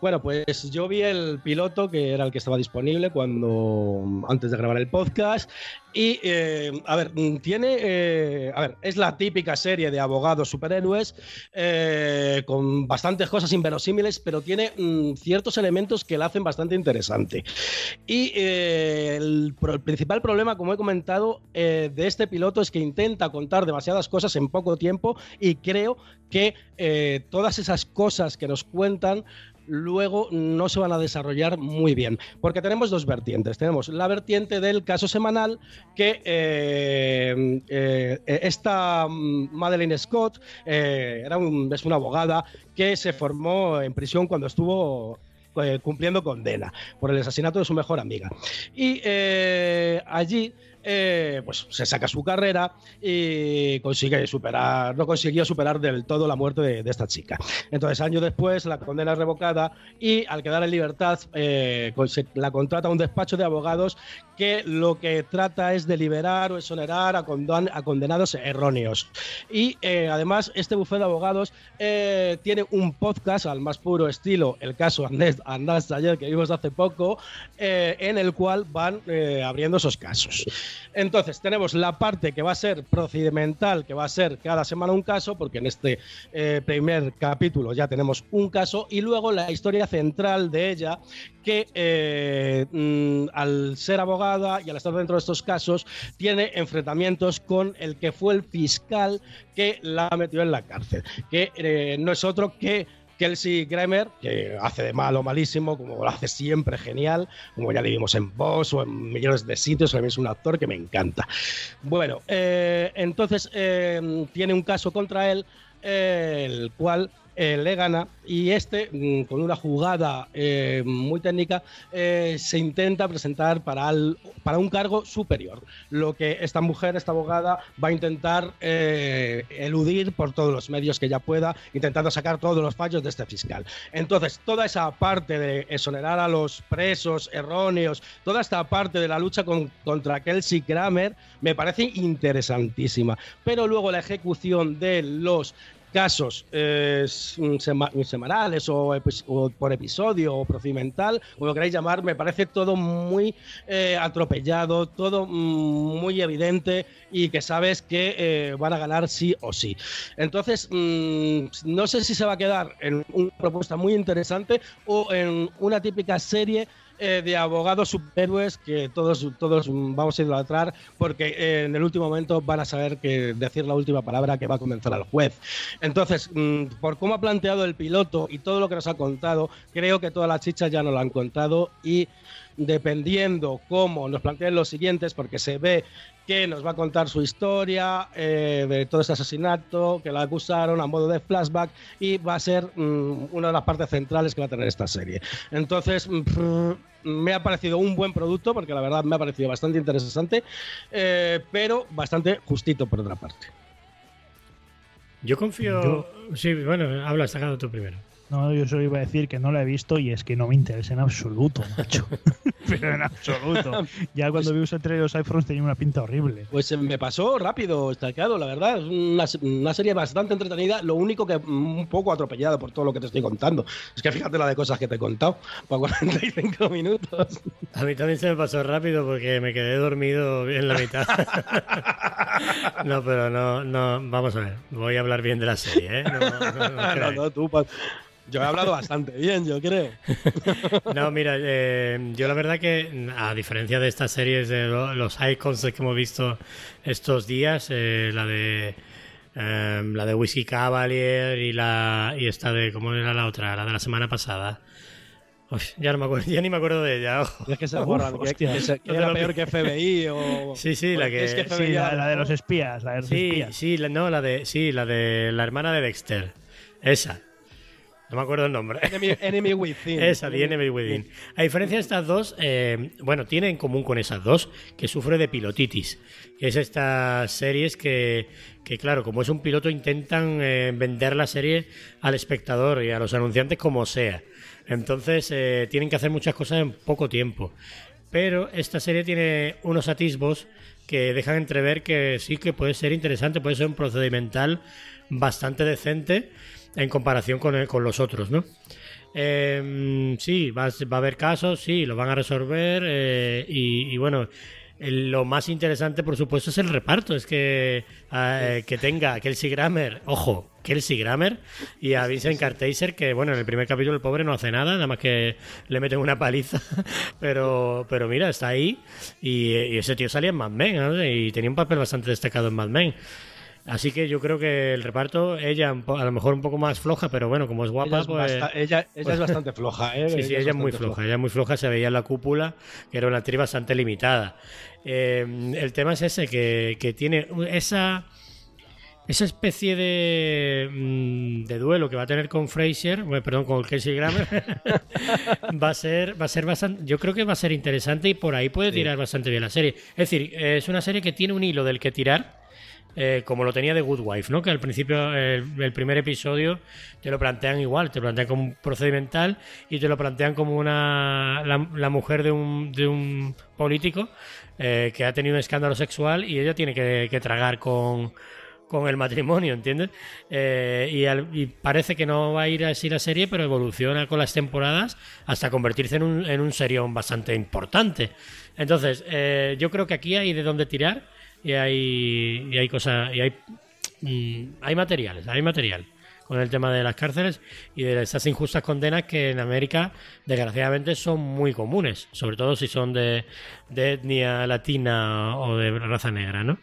Bueno, pues yo vi el piloto que era el que estaba disponible cuando antes de grabar el podcast y eh, a ver tiene eh, a ver es la típica serie de abogados superhéroes eh, con bastantes cosas inverosímiles, pero tiene mm, ciertos elementos que la hacen bastante interesante. Y el, principal problema, como he comentado, de este piloto es que intenta contar demasiadas cosas en poco tiempo y creo que todas esas cosas que nos cuentan luego no se van a desarrollar muy bien. Porque tenemos dos vertientes. Tenemos la vertiente del caso semanal, que eh, eh, esta Madeleine Scott eh, era es una abogada que se formó en prisión cuando estuvo cumpliendo condena por el asesinato de su mejor amiga. Y allí eh, pues se saca su carrera y consigue superar, no consiguió superar del todo la muerte de, esta chica. Entonces, años después, la condena es revocada y al quedar en libertad, eh, la contrata un despacho de abogados que lo que trata es de liberar o exonerar a, condenados erróneos. Y eh, además, este bufete de abogados tiene un podcast al más puro estilo, el caso Andrés, Andrés ayer que vimos hace poco, en el cual van abriendo esos casos. Entonces, tenemos la parte que va a ser procedimental, que va a ser cada semana un caso, porque en este eh, primer capítulo ya tenemos un caso, y luego la historia central de ella, que eh, mm, al ser abogada y al estar dentro de estos casos, tiene enfrentamientos con el que fue el fiscal que la metió en la cárcel, que eh, no es otro que Kelsey Grammer, que hace de malo malísimo, como lo hace siempre genial, como ya le vimos en Boss o en millones de sitios, también es un actor que me encanta. Bueno, eh, entonces eh, tiene un caso contra él, el cual eh, le gana y este, mm, con una jugada eh, muy técnica, eh, se intenta presentar para, para un cargo superior. Lo que esta mujer, esta abogada, va a intentar eludir por todos los medios que ella pueda, intentando sacar todos los fallos de este fiscal. Entonces, toda esa parte de exonerar a los presos erróneos, toda esta parte de la lucha con- contra Kelsey Kramer, me parece interesantísima. Pero luego la ejecución de los casos eh, sema- semanales o por episodio o procedimental, como lo queráis llamar, me parece todo muy eh, atropellado, todo mm, muy evidente y que sabes que eh, van a ganar sí o sí. Entonces, mm, no sé si se va a quedar en una propuesta muy interesante o en una típica serie eh, de abogados superhéroes que todos, todos mm, vamos a idolatrar porque eh, en el último momento van a saber que decir la última palabra que va a convencer al juez. Entonces, mm, por cómo ha planteado el piloto y todo lo que nos ha contado, creo que todas las chichas ya nos lo han contado y dependiendo cómo nos planteen los siguientes, porque se ve que nos va a contar su historia eh, de todo ese asesinato, que la acusaron a modo de flashback y va a ser mm, una de las partes centrales que va a tener esta serie. Entonces, mm, pff, me ha parecido un buen producto, porque la verdad me ha parecido bastante interesante, eh, pero bastante justito por otra parte. Yo confío. Yo- Sí, bueno, habla, sacado tú primero. No, yo solo iba a decir que no la he visto y es que no me interesa en absoluto, macho. Pero en absoluto. Ya cuando vi el trailer de los iPhones tenía una pinta horrible. Pues se me pasó rápido, estancado, la verdad. Es una, una serie bastante entretenida, lo único que mm, un poco atropellado por todo lo que te estoy contando. Es que fíjate la de cosas que te he contado, para 45 minutos. A mí también se me pasó rápido porque me quedé dormido en la mitad. no, pero no, no, vamos a ver. Voy a hablar bien de la serie, ¿eh? No, no, no No, tú, pa- yo he hablado bastante bien, yo creo. No, mira, eh, yo la verdad que, a diferencia de estas series de lo- los icons que hemos visto estos días, eh, la de eh, la de Whiskey Cavalier y la y esta de cómo era la otra, la de la semana pasada. Uf, ya no me acuerdo, ya ni me acuerdo de ella. es que se Uf, borran, que, hostia. que se- era lo peor que FBI o... Sí, sí, la que- es que sí, la, de los espías, la de los Sí, espías. sí, la- no, la de sí, la de la hermana de Dexter. Esa. No me acuerdo el nombre. Enemy, Enemy Within. Esa, The Enemy Within. A diferencia de estas dos, eh, bueno, tiene en común con esas dos que sufre de pilotitis. Que es estas series que, que, claro, como es un piloto, intentan eh, vender la serie al espectador y a los anunciantes como sea. Entonces, eh, tienen que hacer muchas cosas en poco tiempo. Pero esta serie tiene unos atisbos que dejan entrever que sí que puede ser interesante, puede ser un procedimental bastante decente en comparación con, el- con los otros, ¿no? Eh, sí, va, a- va a haber casos, sí, lo van a resolver eh, y, y bueno, lo más interesante, por supuesto, es el reparto. Es que, eh, que tenga a Kelsey Grammer, ojo, Kelsey Grammer y a Vincent Carteiser, que bueno, en el primer capítulo el pobre no hace nada, nada más que le meten una paliza. Pero, pero mira, está ahí y, y ese tío salía en Mad Men ¿no? y tenía un papel bastante destacado en Mad Men. Así que yo creo que el reparto, ella a lo mejor un poco más floja, pero bueno, como es guapa, Ella, es, pues... basta- ella- ella es bastante floja, ¿eh? Sí, sí, ella es muy floja, ella es muy floja, se veía en la cúpula, que era una actriz bastante limitada. Eh, el tema es ese, que, que tiene esa, esa especie de, mm, de duelo que va a tener con Fraser, bueno, perdón, con Kelsey Grammer, va a ser, va a ser bastante, yo creo que va a ser interesante y por ahí puede tirar bastante bien la serie. Es decir, es una serie que tiene un hilo del que tirar, eh, como lo tenía de Good Wife, ¿no? Que al principio, el, primer episodio, te lo plantean igual, te lo plantean como un procedimental y te lo plantean como una la, mujer de un, de un político eh, que ha tenido un escándalo sexual y ella tiene que, tragar con, con el matrimonio, ¿entiendes? Eh, y, parece que no va a ir así la serie, pero evoluciona con las temporadas hasta convertirse en un, en un serión bastante importante. Entonces, yo creo que aquí hay de dónde tirar y hay, y hay cosas, y hay, mm, hay materiales, hay material con el tema de las cárceles y de esas injustas condenas que en América desgraciadamente son muy comunes, sobre todo si son de, de etnia latina o de raza negra, ¿no?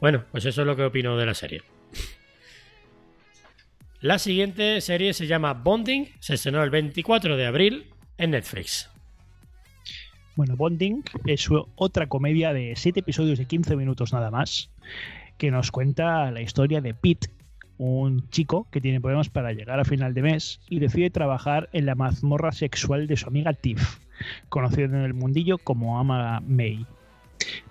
Bueno, pues eso es lo que opino de la serie. La siguiente serie se llama Bonding, se estrenó el 24 de abril en Netflix. Bueno, Bonding es otra comedia de 7 episodios de 15 minutos nada más, que nos cuenta la historia de Pete, un chico que tiene problemas para llegar a final de mes y decide trabajar en la mazmorra sexual de su amiga Tiff, conocida en el mundillo como Ama May.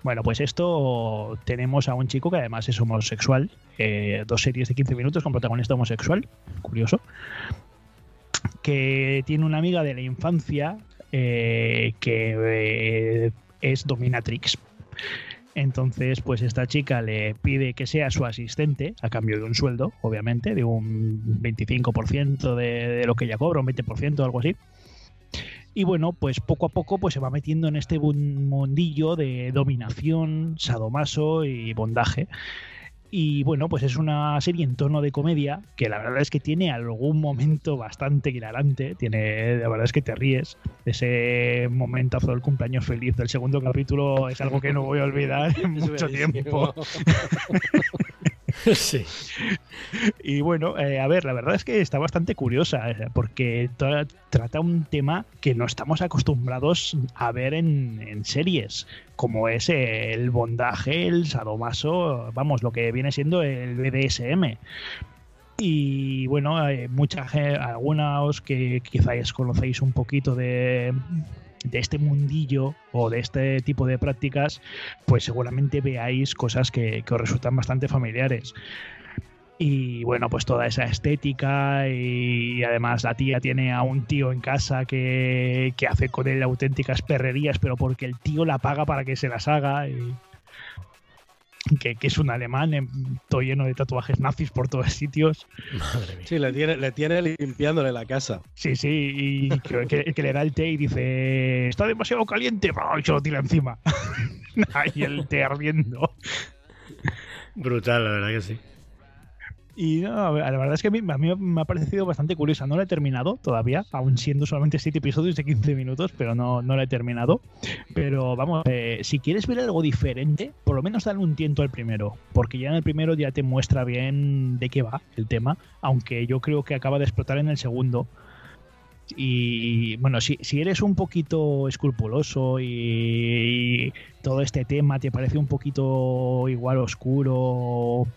Bueno, pues esto tenemos a un chico que además es homosexual, eh, dos series de 15 minutos con protagonista homosexual, curioso, que tiene una amiga de la infancia eh, que eh, es dominatrix. Entonces, pues esta chica le pide que sea su asistente a cambio de un sueldo, obviamente, de un 25% de, de lo que ella cobra, un 20% o algo así. Y bueno, pues poco a poco pues se va metiendo en este mundillo de dominación, sadomaso y bondaje. Y bueno, pues es una serie en tono de comedia que la verdad es que tiene algún momento bastante hilarante. Tiene, la verdad es que te ríes. Ese momentazo del cumpleaños feliz del segundo capítulo es algo que no voy a olvidar en mucho tiempo. sí. Y bueno, eh, a ver, la verdad es que está bastante curiosa, eh, porque tra- trata un tema que no estamos acostumbrados a ver en, en series, como es el bondaje, el sadomaso, vamos, lo que viene siendo el BDSM. Y bueno, eh, mucha algunos que quizás conocéis un poquito de, de este mundillo o de este tipo de prácticas, pues seguramente veáis cosas que, que os resultan bastante familiares. Y bueno, pues toda esa estética y además la tía tiene a un tío en casa que, que hace con él auténticas perrerías, pero porque el tío la paga para que se las haga. Y que, que es un alemán em, todo lleno de tatuajes nazis por todos sitios. Madre mía. Sí, le tiene, le tiene limpiándole la casa. Sí, sí, y que, que- que le da el té y dice, está demasiado caliente, y se lo tira encima. Ahí el té ardiendo. Brutal, la verdad que sí. Y no, la verdad es que a mí, a mí me ha parecido bastante curiosa. No la he terminado todavía, aún siendo solamente 7 episodios de 15 minutos, pero no, no la he terminado. Pero vamos, eh, si quieres ver algo diferente, por lo menos dale un tiento al primero, porque ya en el primero ya te muestra bien de qué va el tema, aunque yo creo que acaba de explotar en el segundo. Y bueno, si, si eres un poquito escrupuloso y todo este tema te parece un poquito igual oscuro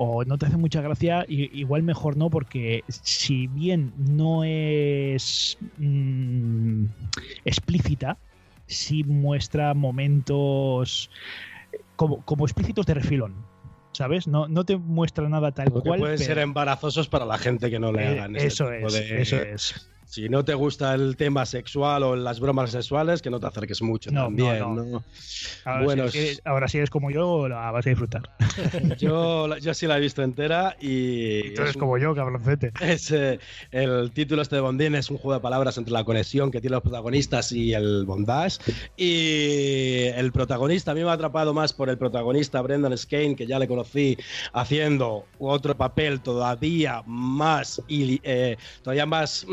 o no te hace mucha gracia, igual mejor no, porque si bien no es mm, explícita, sí muestra momentos como, como explícitos de refilón. ¿Sabes? No, no te muestra nada tal cual. pueden pero- ser embarazosos para la gente que no le eh, hagan este eso tipo es, de- eso es. Si no te gusta el tema sexual o las bromas sexuales, que no te acerques mucho No, también. no, no. ¿no? Ahora, Bueno, si eres, ahora si eres como yo, la vas a disfrutar. Yo, yo sí la he visto entera y. Y tú eres un- como yo, cabroncete. Es, eh, el título este de Bondín es un juego de palabras entre la conexión que tienen los protagonistas y el bondage. Y el protagonista, a mí me ha atrapado más por el protagonista Brendan Skane, que ya le conocí haciendo otro papel todavía más, hili- eh, todavía más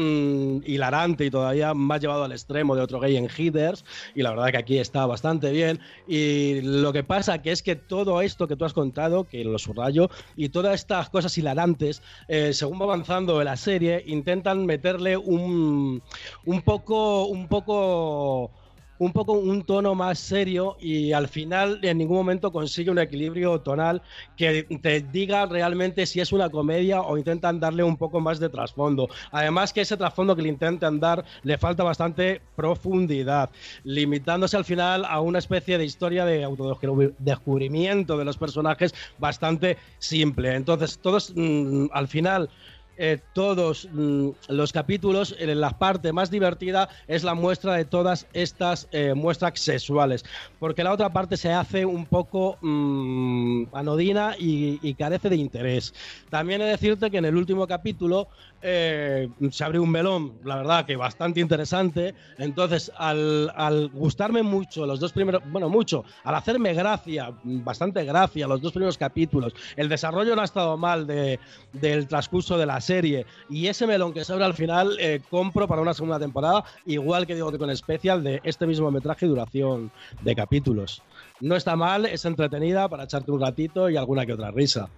hilarante y todavía más llevado al extremo de otro gay en Hitters. Y la verdad que aquí está bastante bien. Y lo que pasa que es que todo esto que tú has contado, que lo subrayo, y todas estas cosas hilarantes, eh, según va avanzando la serie, intentan meterle un, un poco, un poco, un poco un tono más serio y al final en ningún momento consigue un equilibrio tonal que te diga realmente si es una comedia o intentan darle un poco más de trasfondo. Además que ese trasfondo que le intentan dar le falta bastante profundidad, limitándose al final a una especie de historia de autodescubrimiento de los personajes bastante simple. Entonces, todos mm, al final eh, todos mm, los capítulos, en la parte más divertida es la muestra de todas estas eh, muestras sexuales, porque la otra parte se hace un poco mm, anodina y, y carece de interés. También he de decirte que en el último capítulo eh, se abrió un melón, la verdad que bastante interesante. Entonces, al, gustarme mucho los dos primeros, bueno, mucho, al hacerme gracia, bastante gracia los dos primeros capítulos, el desarrollo no ha estado mal de, del transcurso de la serie y ese melón que se abre al final, eh, compro para una segunda temporada, igual que digo que con Special de este mismo metraje y duración de capítulos. No está mal, es entretenida para echarte un ratito y alguna que otra risa.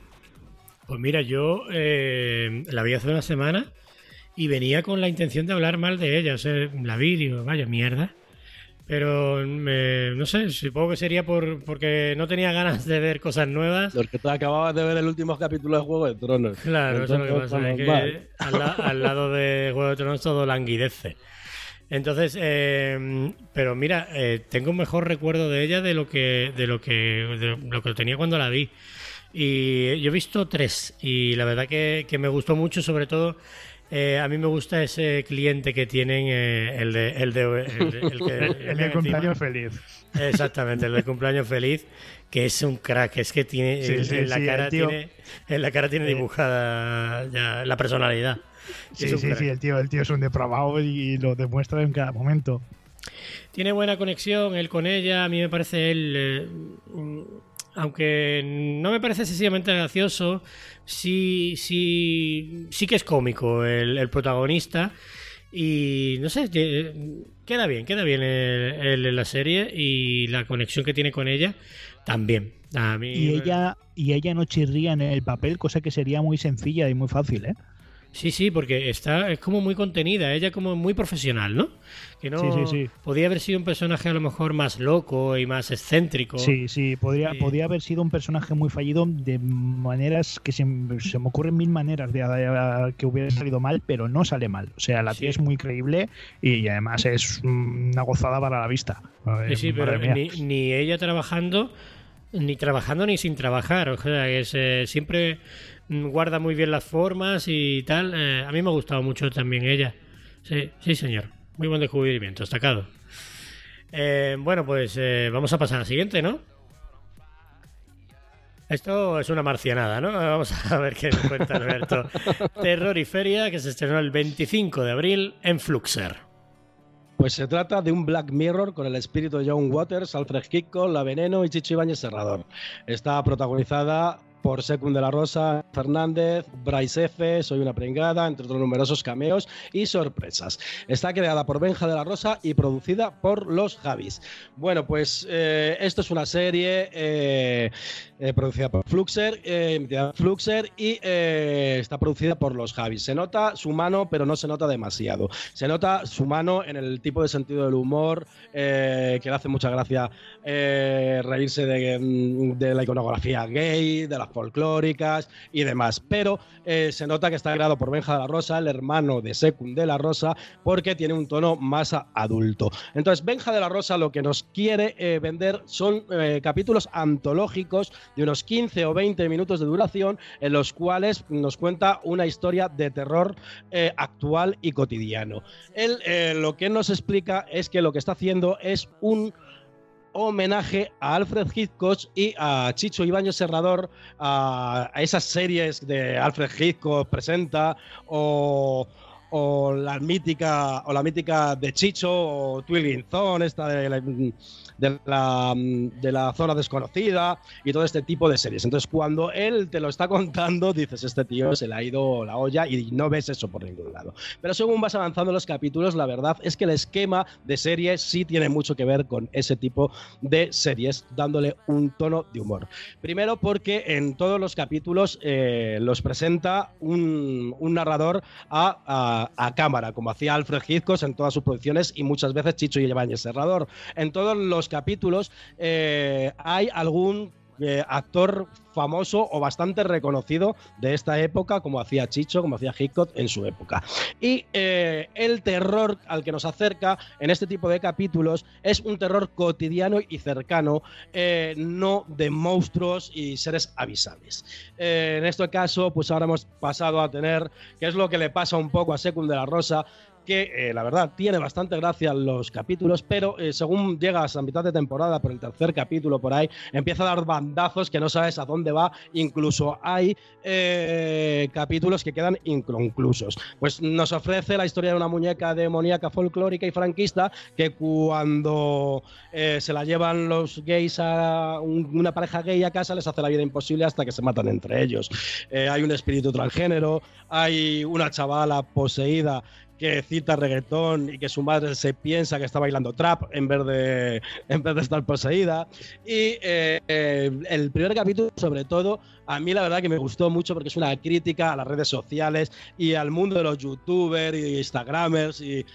Pues mira, yo eh, la vi hace una semana y venía con la intención de hablar mal de ella. O sea, la vi y digo, vaya mierda. Pero me- no sé, supongo que sería por, porque no tenía ganas de ver cosas nuevas. Porque tú acababas de ver el último capítulo de Juego de Tronos. Claro, eso es lo que pasa. Es que al, la- al lado de Juego de Tronos todo languidece. Entonces, eh, pero mira, eh, tengo un mejor recuerdo de ella de lo que de lo que de lo que tenía cuando la vi. Y yo he visto tres y la verdad que, que me gustó mucho, sobre todo Eh, a mí me gusta ese cliente que tienen, eh, el de. El, de, el, de- el que- El, el de encima. cumpleaños feliz. Exactamente, el de cumpleaños feliz, que es un crack, es que tiene Sí, en, sí, en la sí, cara tiene en la cara tiene dibujada ya la personalidad. Sí, un sí, crack. sí, el tío, el tío es un depravado y lo demuestra en cada momento. Tiene buena conexión él con ella, a mí me parece él, eh, mm, aunque no me parece excesivamente gracioso, sí, sí, sí que es cómico el, el protagonista y no sé, que- queda bien, queda bien él en la serie y la conexión que tiene con ella también. A mí, Y ella, y ella no chirría en el papel, cosa que sería muy sencilla y muy fácil, ¿eh? Sí, sí, porque está es como muy contenida, ella como muy profesional, ¿no? Que no Sí, sí, sí. podía haber sido un personaje a lo mejor más loco y más excéntrico. Sí, sí, podría, podría haber sido un personaje muy fallido de maneras que se, se me ocurren mil maneras de, de- que hubiera salido mal, pero no sale mal. O sea, la tía es muy creíble y, además es una gozada para la vista. Sí, sí, pero ni ella trabajando, ni trabajando ni sin trabajar. O sea, que se- siempre mm, guarda muy bien las formas y tal. Eh, a mí me ha gustado mucho también ella. Sí, sí, señor. Muy buen descubrimiento, destacado. Eh, bueno, pues eh, vamos a pasar al siguiente, ¿no? Esto es una marcianada, ¿no? Vamos a ver qué nos cuenta Alberto. Terror y Feria, que se estrenó el 25 de abril en Fluxer. Pues se trata de un Black Mirror con el espíritu de John Waters, Alfred Hitchcock, La Veneno y Chicho Ibáñez Serrador. Está protagonizada por Secund de la Rosa, Fernández, Bryce F., Soy una pringada, entre otros numerosos cameos y sorpresas. Está creada por Benja de la Rosa y producida por los Javis. Bueno, pues eh, esto es una serie eh, eh, producida por Fluxer, Fluxer y está producida por los Javis. Se nota su mano, pero no se nota demasiado. Se nota su mano en el tipo de sentido del humor, que le hace mucha gracia reírse de, de la iconografía gay, de las folclóricas y demás. Pero eh, se nota que está creado por Benja de la Rosa, el hermano de Secund de la Rosa, porque tiene un tono más adulto. Entonces, Benja de la Rosa lo que nos quiere eh, vender son eh, capítulos antológicos de unos 15 o 20 minutos de duración en los cuales nos cuenta una historia de terror actual y cotidiano. Él lo que nos explica es que lo que está haciendo es un homenaje a Alfred Hitchcock y a Chicho Ibañez Serrador, a, esas series de Alfred Hitchcock presenta o, la mítica o la mítica de Chicho o Twiligin Zone, esta de de la, de la zona desconocida y todo este tipo de series. Entonces, cuando él te lo está contando, dices, este tío se le ha ido la olla y no ves eso por ningún lado. Pero según vas avanzando los capítulos, la verdad es que el esquema de series sí tiene mucho que ver con ese tipo de series, dándole un tono de humor. Primero porque en todos los capítulos eh, los presenta un, un narrador a, a- cámara, como hacía Alfred Hitchcock en todas sus producciones y muchas veces Chicho Ibáñez Serrador. En todos los capítulos eh, hay algún eh, actor famoso o bastante reconocido de esta época, como hacía Chicho, como hacía Hitchcock en su época. Y eh, el terror al que nos acerca en este tipo de capítulos es un terror cotidiano y cercano, no de monstruos y seres avisables. En este caso, pues ahora hemos pasado a tener, que es lo que le pasa un poco a Secund de la Rosa, que eh, la verdad tiene bastante gracia los capítulos, pero eh, según llegas a mitad de temporada, por el tercer capítulo por ahí, empieza a dar bandazos que no sabes a dónde va. Incluso hay eh, capítulos que quedan inconclusos. Pues nos ofrece la historia de una muñeca demoníaca folclórica y franquista que cuando se la llevan los gays a un- una pareja gay a casa les hace la vida imposible hasta que se matan entre ellos. Hay un espíritu transgénero, hay una chavala poseída que cita reggaetón y que su madre se piensa que está bailando trap en vez de, en vez de estar poseída. Y eh, eh, el primer capítulo, sobre todo, a mí la verdad que me gustó mucho porque es una crítica a las redes sociales y al mundo de los youtubers y instagramers y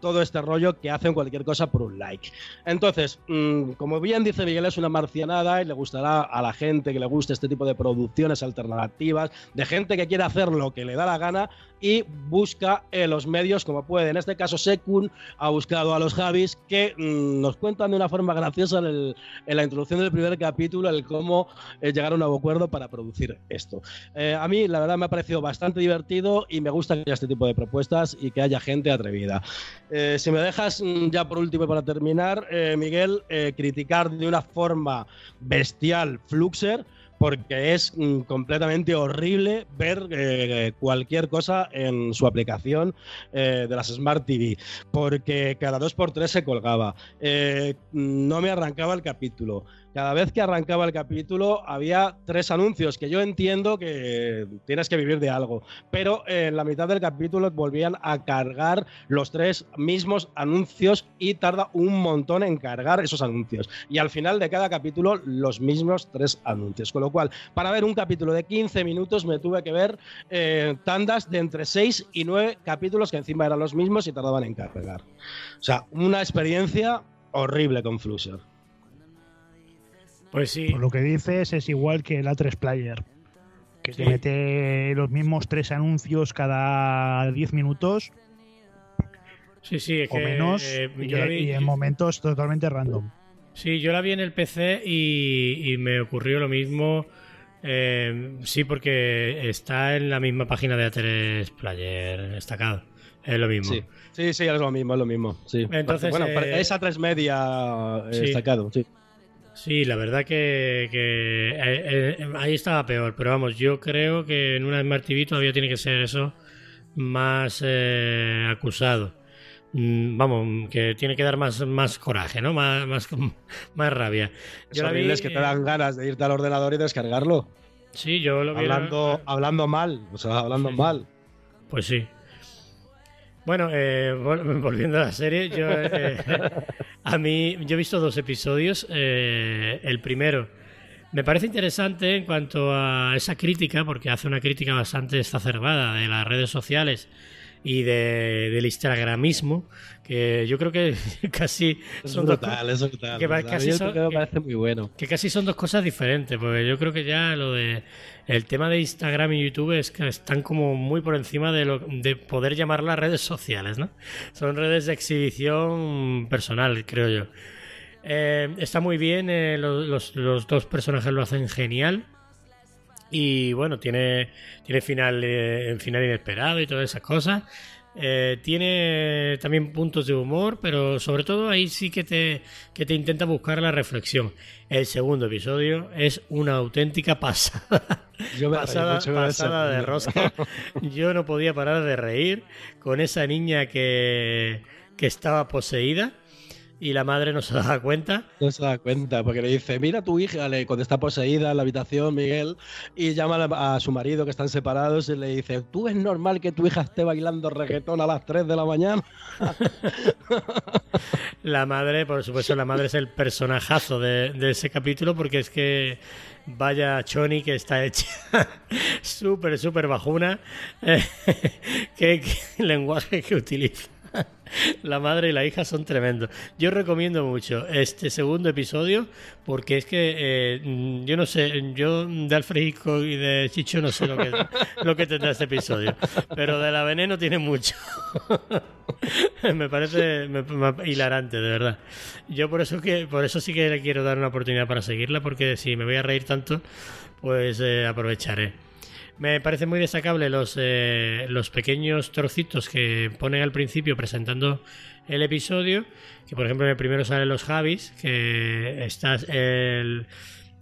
todo este rollo que hacen cualquier cosa por un like. Entonces, mm, como bien dice Miguel, es una marcianada y le gustará a la gente que le guste este tipo de producciones alternativas, de gente que quiere hacer lo que le da la gana y busca eh, los medios como puede. En este caso, Sekun ha buscado a los Javis que mm, nos cuentan de una forma graciosa en, la introducción del primer capítulo el cómo eh, llegar a un acuerdo para producir esto. Eh, a mí, la verdad, me ha parecido bastante divertido y me gusta que haya este tipo de propuestas y que haya gente atrevida. Eh, si me dejas mm, ya por último y para terminar, eh, Miguel, criticar de una forma bestial Fluxer porque es mm, completamente horrible ver cualquier cosa en su aplicación de las Smart TV, porque cada dos por tres se colgaba. Eh, no me arrancaba el capítulo. Cada vez que arrancaba el capítulo había tres anuncios, que yo entiendo que tienes que vivir de algo, pero en la mitad del capítulo volvían a cargar los tres mismos anuncios y tarda un montón en cargar esos anuncios. Y al final de cada capítulo los mismos tres anuncios. Con lo cual, para ver un capítulo de 15 minutos me tuve que ver eh, tandas de entre 6 y 9 capítulos que encima eran los mismos y tardaban en cargar. O sea, una experiencia horrible con Flusher. Pues sí. Por lo que dices, es igual que el A3 Player. Que Sí. te mete los mismos tres anuncios cada 10 minutos Sí, sí, es o que, menos eh, y, yo la vi- y en momentos totalmente random. Sí, yo la vi en el PC y, y me ocurrió lo mismo. eh, sí, porque está en la misma página de A3 Player destacado. Es lo mismo. Sí, sí, sí, es lo mismo, es lo mismo. Sí. Entonces, bueno, eh, es a tres media eh, sí. destacado, sí. Sí, la verdad que, que, eh, eh, ahí estaba peor, pero vamos, yo creo que en una Smart TV todavía tiene que ser eso más eh, acusado. Mm, Vamos, que tiene que dar más, más coraje, ¿no? Más, más, más rabia. Yo la vi, es que te eh, dan ganas de irte al ordenador y descargarlo. Sí, yo lo vi. Hablando, hablando mal, o sea, hablando Sí. mal. Pues sí. Bueno, eh, vol- volviendo a la serie, yo eh, a mí yo he visto dos episodios. eh, el primero me parece interesante en cuanto a esa crítica, porque hace una crítica bastante exacerbada de las redes sociales y de, del instagramismo, que yo creo que casi Es son dos, brutal, es brutal. que casi son- que- parece muy bueno. que casi son dos cosas diferentes, porque yo creo que ya lo de el tema de Instagram y YouTube es que están como muy por encima de lo de poder llamarlas redes sociales, ¿no? Son redes de exhibición personal, creo yo. Eh, está muy bien, eh, lo- los, los dos personajes lo hacen genial. Y bueno, tiene, tiene final, eh, final inesperado y todas esas cosas. Eh, tiene también puntos de humor, pero sobre todo ahí sí que te, que te intenta buscar la reflexión. El segundo episodio es una auténtica pasada. Yo me pasada, pasada de rosca. Yo no podía parar de reír con esa niña que, que estaba poseída y la madre no se daba cuenta. No se da cuenta, porque le dice, mira a tu hija, le, cuando está poseída en la habitación, Miguel, y llama a, a su marido que están separados y le dice, ¿tú es normal que tu hija esté bailando reggaetón a las 3 de la mañana? La madre, por supuesto, la madre es el personajazo de, de ese capítulo porque es que vaya Choni que está hecha súper, súper bajuna. Eh, qué, qué lenguaje que utiliza. La madre y la hija son tremendos. Yo recomiendo mucho este segundo episodio porque es que eh, yo no sé, yo de Alfred Hitchcock y de Chicho no sé lo que, lo que tendrá este episodio, pero de la veneno tiene mucho. me parece me- me- hilarante, de verdad. Yo por eso que por eso sí que le quiero dar una oportunidad para seguirla porque si me voy a reír tanto, pues eh, aprovecharé. Me parece muy destacable los, eh, los pequeños trocitos que ponen al principio presentando el episodio. Que por ejemplo en el primero salen los Javis, que está el,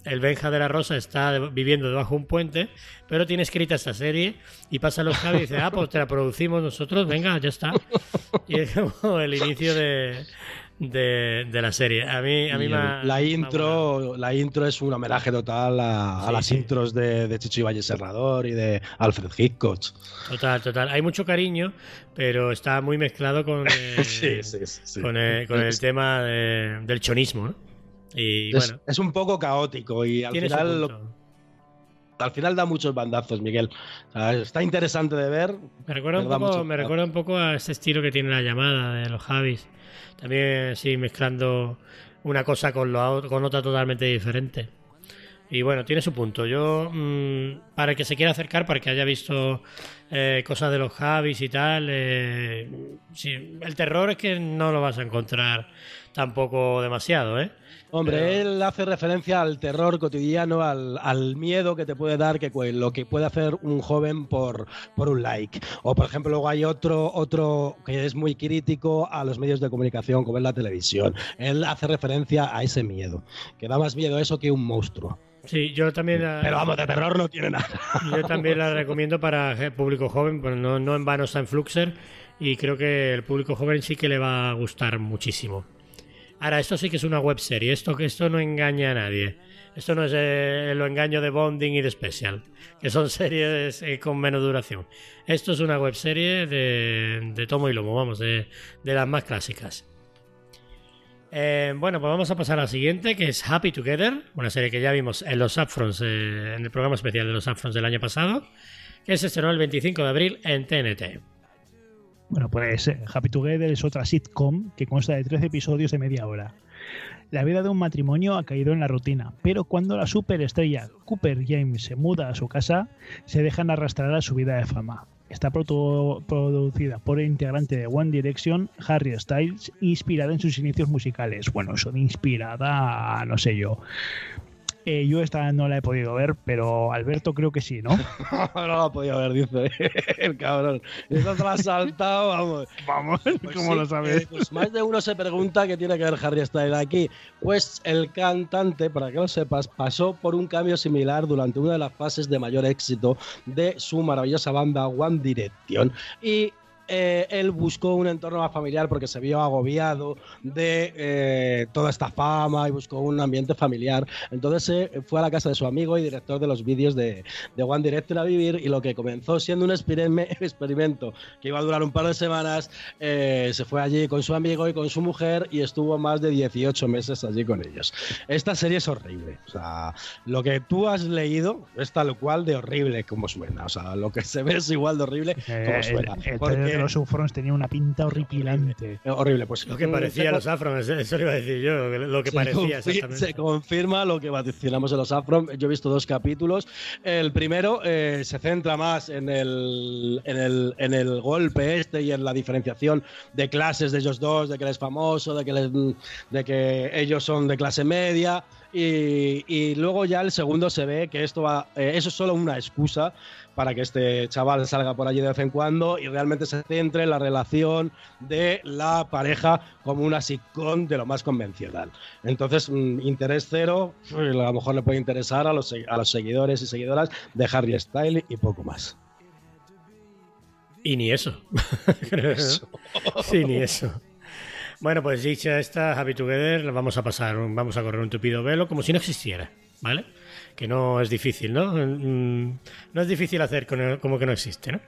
el Benja de la Rosa está viviendo debajo de un puente, pero tiene escrita esta serie y pasa los Javis y dice, ah, pues te la producimos nosotros, venga, ya está. Y es como el inicio de, de, de la serie. A mí, a mí la intro, la intro es un homenaje total a, las sí. intros de, de Chicho Valle Serrador y de Alfred Hitchcock. Total, total. Hay mucho cariño, pero está muy mezclado con, eh, sí, con, el, con el tema de- del chonismo, ¿no? Y es, bueno, es un poco caótico y al final al final da muchos bandazos, Miguel. O sea, está interesante de ver. Me recuerda, un poco, me recuerda un poco a ese estilo que tiene la llamada de los Javis. También sí, mezclando una cosa con, lo, con otra totalmente diferente. Y bueno, tiene su punto. Yo, mm, para el que se quiera acercar, para el que haya visto eh, cosas de los Javis y tal, eh, sí, el terror es que no lo vas a encontrar tampoco demasiado, ¿eh? Hombre, Pero- él hace referencia al terror cotidiano, al, al miedo que te puede dar que lo que puede hacer un joven por, por un like. O por ejemplo, luego hay otro, otro que es muy crítico a los medios de comunicación, como es la televisión. Él hace referencia a ese miedo, que da más miedo eso que un monstruo. Sí, yo también... la- Pero vamos, de terror no tiene nada. Yo también la recomiendo para el público joven, pues no, no en vano está en Fluxer y creo que el público joven sí que le va a gustar muchísimo. Ahora, esto sí que es una web serie, esto, esto no engaña a nadie. Esto no es eh, lo engaño de Bonding y de Special, que son series eh, con menos duración. Esto es una web serie de, de tomo y lomo, vamos, de, de las más clásicas. Eh, bueno, pues vamos a pasar a la siguiente, que es Happy Together, una serie que ya vimos en los Upfronts, en el programa especial de los Upfronts del año pasado, que se estrenó el 25 de abril en TNT. Bueno, pues eh, Happy Together es otra sitcom que consta de 13 episodios de media hora. La vida de un matrimonio ha caído en la rutina, pero cuando la superestrella Cooper James se muda a su casa, se dejan arrastrar a su vida de fama. Está produ- producida por el integrante de One Direction, Harry Styles, inspirada en sus inicios musicales. Bueno, de inspirada, no sé yo. Eh, yo esta no la he podido ver, pero Alberto creo que sí, ¿no? no lo ha podido ver, dice el cabrón. Esta la ha saltado, vamos. Vamos, Pues ¿cómo sí, lo sabes? eh, pues más de uno se pregunta qué tiene que ver Harry Styles aquí. Pues el cantante, para que lo sepas, pasó por un cambio similar durante una de las fases de mayor éxito de su maravillosa banda One Direction. Y eh, él buscó un entorno más familiar porque se vio agobiado de eh, toda esta fama y buscó un ambiente familiar. Entonces eh, fue a la casa de su amigo y director de los vídeos de, de One Direction a vivir y lo que comenzó siendo un experime- experimento que iba a durar un par de semanas, eh, se fue allí con su amigo y con su mujer y estuvo más de 18 meses allí con ellos. Esta serie es horrible. O sea, lo que tú has leído es tal cual de horrible como suena. O sea, lo que se ve es igual de horrible Eh, como el, suena. el Porque- los Ufrons tenía una pinta horripilante. eh, horrible, pues Lo que mm, parecía los Afrons, eso lo iba a decir yo, lo que se parecía confi- Se exactamente. confirma lo que vaticinamos en los Afron. Yo he visto dos capítulos. El primero eh, se centra más en el, en, el, en el golpe este y en la diferenciación de clases de ellos dos, de que él es famoso, de que, les- de que ellos son de clase media. Y, y luego ya el segundo se ve que esto va, eh, eso es solo una excusa para que este chaval salga por allí de vez en cuando y realmente se centre en la relación de la pareja como una sitcom de lo más convencional. Entonces, mm, interés cero, a lo mejor le puede interesar a los, a los seguidores y seguidoras de Harry Styles y poco más. Y ni eso. Sí, ni eso. Bueno, pues dicha esta Happy Together, vamos a pasar, vamos a correr un tupido velo como si no existiera, ¿vale? Que no es difícil, ¿no? Mm, No es difícil hacer como que no existe, ¿no?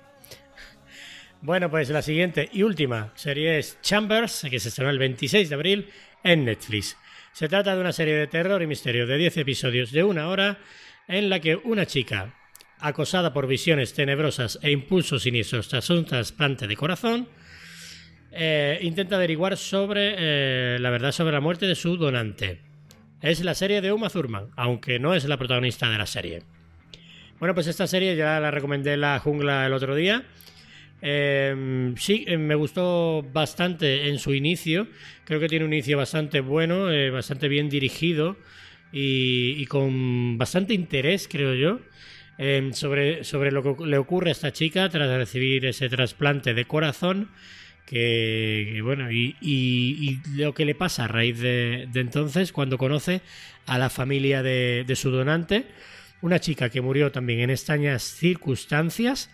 Bueno, pues la siguiente y última serie es Chambers, que se estrenó el 26 de abril en Netflix. Se trata de una serie de terror y misterio de 10 episodios de una hora en la que una chica, acosada por visiones tenebrosas e impulsos siniestros tras un trasplante de corazón, eh, intenta averiguar sobre eh, la verdad sobre la muerte de su donante. Es la serie de Uma Thurman, aunque no es la protagonista de la serie. Bueno, pues esta serie ya la recomendé en la jungla el otro día. Eh, sí, eh, me gustó bastante en su inicio. Creo que tiene un inicio bastante bueno, eh, bastante bien dirigido y, con bastante interés, creo yo, eh, sobre, sobre lo que le ocurre a esta chica tras recibir ese trasplante de corazón. Que, bueno, y lo que le pasa a raíz de, de entonces, cuando conoce a la familia de, de su donante, una chica que murió también en extrañas circunstancias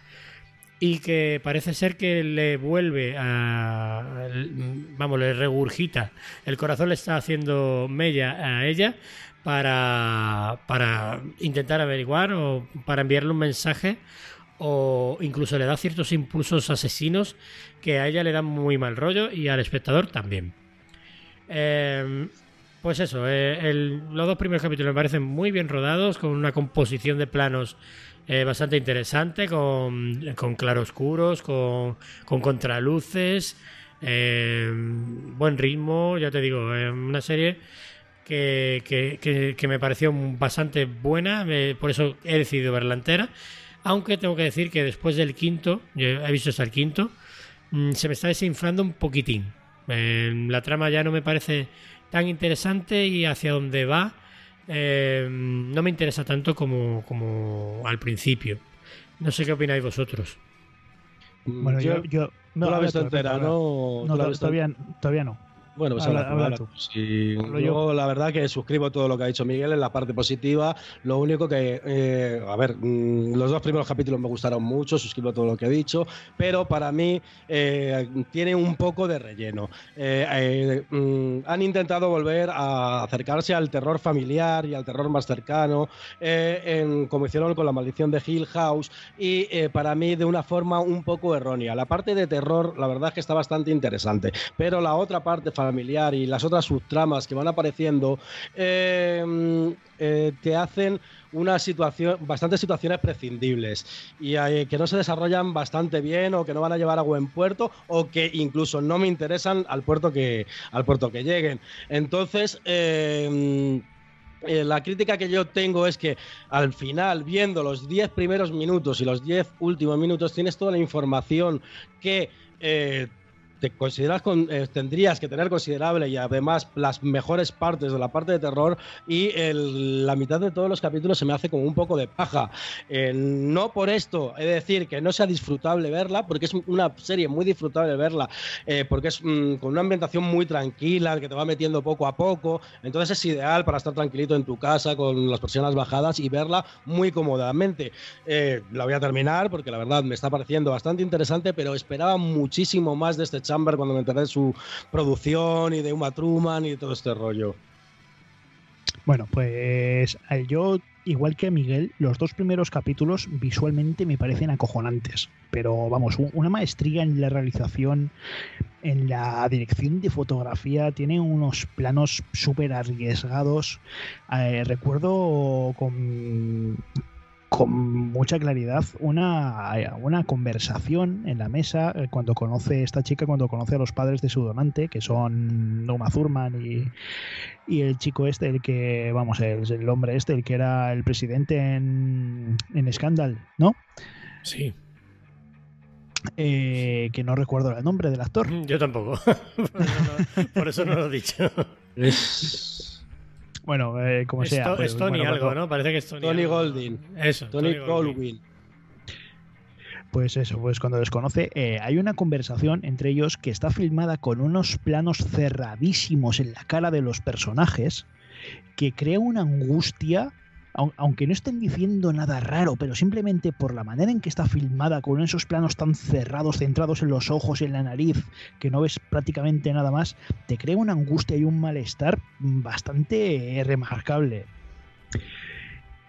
y que parece ser que le vuelve a. Vamos, le regurgita. El corazón le está haciendo mella a ella para, para intentar averiguar o para enviarle un mensaje o incluso le da ciertos impulsos asesinos que a ella le dan muy mal rollo y al espectador también. Eh, pues eso, eh, los dos primeros capítulos me parecen muy bien rodados, con una composición de planos eh, bastante interesante, con, con claroscuros, con, con contraluces, eh, buen ritmo, ya te digo, eh, una serie que, que- que- que me pareció bastante buena, por eso he decidido verla entera, aunque tengo que decir que después del quinto, yo he visto hasta el quinto, mm, se me está desinflando un poquitín. Eh, la trama ya no me parece tan interesante y hacia dónde va eh, no me interesa tanto como, como al principio. No sé qué opináis vosotros. Bueno, yo, no, la Alberto, entera. ¿no? La todavía, todavía no. Bueno, pues Habla- habla, habla tú. Sí, Hablo yo, la verdad que suscribo todo lo que ha dicho Miguel en la parte positiva. Lo único que, eh, a ver, mm, los dos primeros capítulos me gustaron mucho, suscribo todo lo que ha dicho, pero para mí eh, tiene un poco de relleno. Eh, eh, mm, han intentado volver a acercarse al terror familiar y al terror más cercano, eh, en, como hicieron con la maldición de Hill House, y eh, para mí de una forma un poco errónea. La parte de terror, la verdad es que está bastante interesante, pero la otra parte familiar y las otras subtramas que van apareciendo eh, eh, te hacen una situación, bastantes situaciones prescindibles y eh, que no se desarrollan bastante bien o que no van a llevar a buen puerto o que incluso no me interesan al puerto que, al puerto que lleguen. Entonces, eh, la crítica que yo tengo es que al final, viendo los 10 primeros minutos y los 10 últimos minutos, tienes toda la información que eh, te consideras con- eh, tendrías que tener considerable y además las mejores partes de la parte de terror y la mitad de todos los capítulos se me hace como un poco de paja. Eh, no por esto he de decir que no sea disfrutable verla, porque es una serie muy disfrutable verla, eh, porque es mm, con una ambientación muy tranquila, que te va metiendo poco a poco, entonces es ideal para estar tranquilito en tu casa con las persianas bajadas y verla muy cómodamente. La voy a terminar porque la verdad me está pareciendo bastante interesante, pero esperaba muchísimo más de este Chamber cuando me enteré de su producción y de Uma Truman y todo este rollo. Bueno, pues yo, igual que Miguel, los dos primeros capítulos visualmente me parecen acojonantes. Pero vamos, una maestría en la realización, en la dirección de fotografía, tiene unos planos súper arriesgados. Eh, recuerdo con, con mucha claridad una, una conversación en la mesa eh, cuando conoce esta chica, cuando conoce a los padres de su donante, que son Uma Thurman y, y el chico este, el que, vamos, el, el hombre este, el que era el presidente en, en Scandal, ¿no? Sí. Eh, que no recuerdo el nombre del actor. Yo tampoco. por, eso no, por eso no lo he dicho. Bueno, eh, como Es, sea. Pues, es Tony bueno, algo, ¿no? Parece que es Tony. Tony. Goldwyn. Eso. Tony Goldwyn. Goldwyn. Pues eso, pues cuando les conoce, eh, hay una conversación entre ellos que está filmada con unos planos cerradísimos en la cara de los personajes, que crea una angustia, aunque no estén diciendo nada raro, pero simplemente por la manera en que está filmada, con esos planos tan cerrados, centrados en los ojos y en la nariz, que no ves prácticamente nada más, te crea una angustia y un malestar bastante remarcable.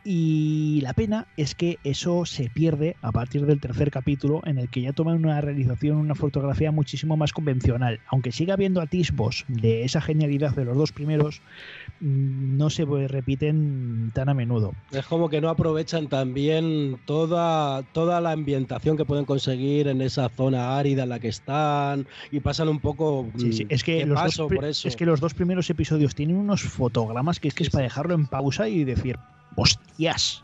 Y la pena es que eso se pierde a partir del tercer capítulo, en el que ya toman una realización, una fotografía muchísimo más convencional. Aunque siga habiendo atisbos de esa genialidad de los dos primeros, mm, no se repiten tan a menudo. Es como que no aprovechan también toda, toda la ambientación que pueden conseguir en esa zona árida en la que están y pasan un poco Sí, sí, mm, Es, que los dos, pri- por eso. es que los dos primeros episodios tienen unos fotogramas que es que Sí, es para dejarlo en pausa y decir, hostias.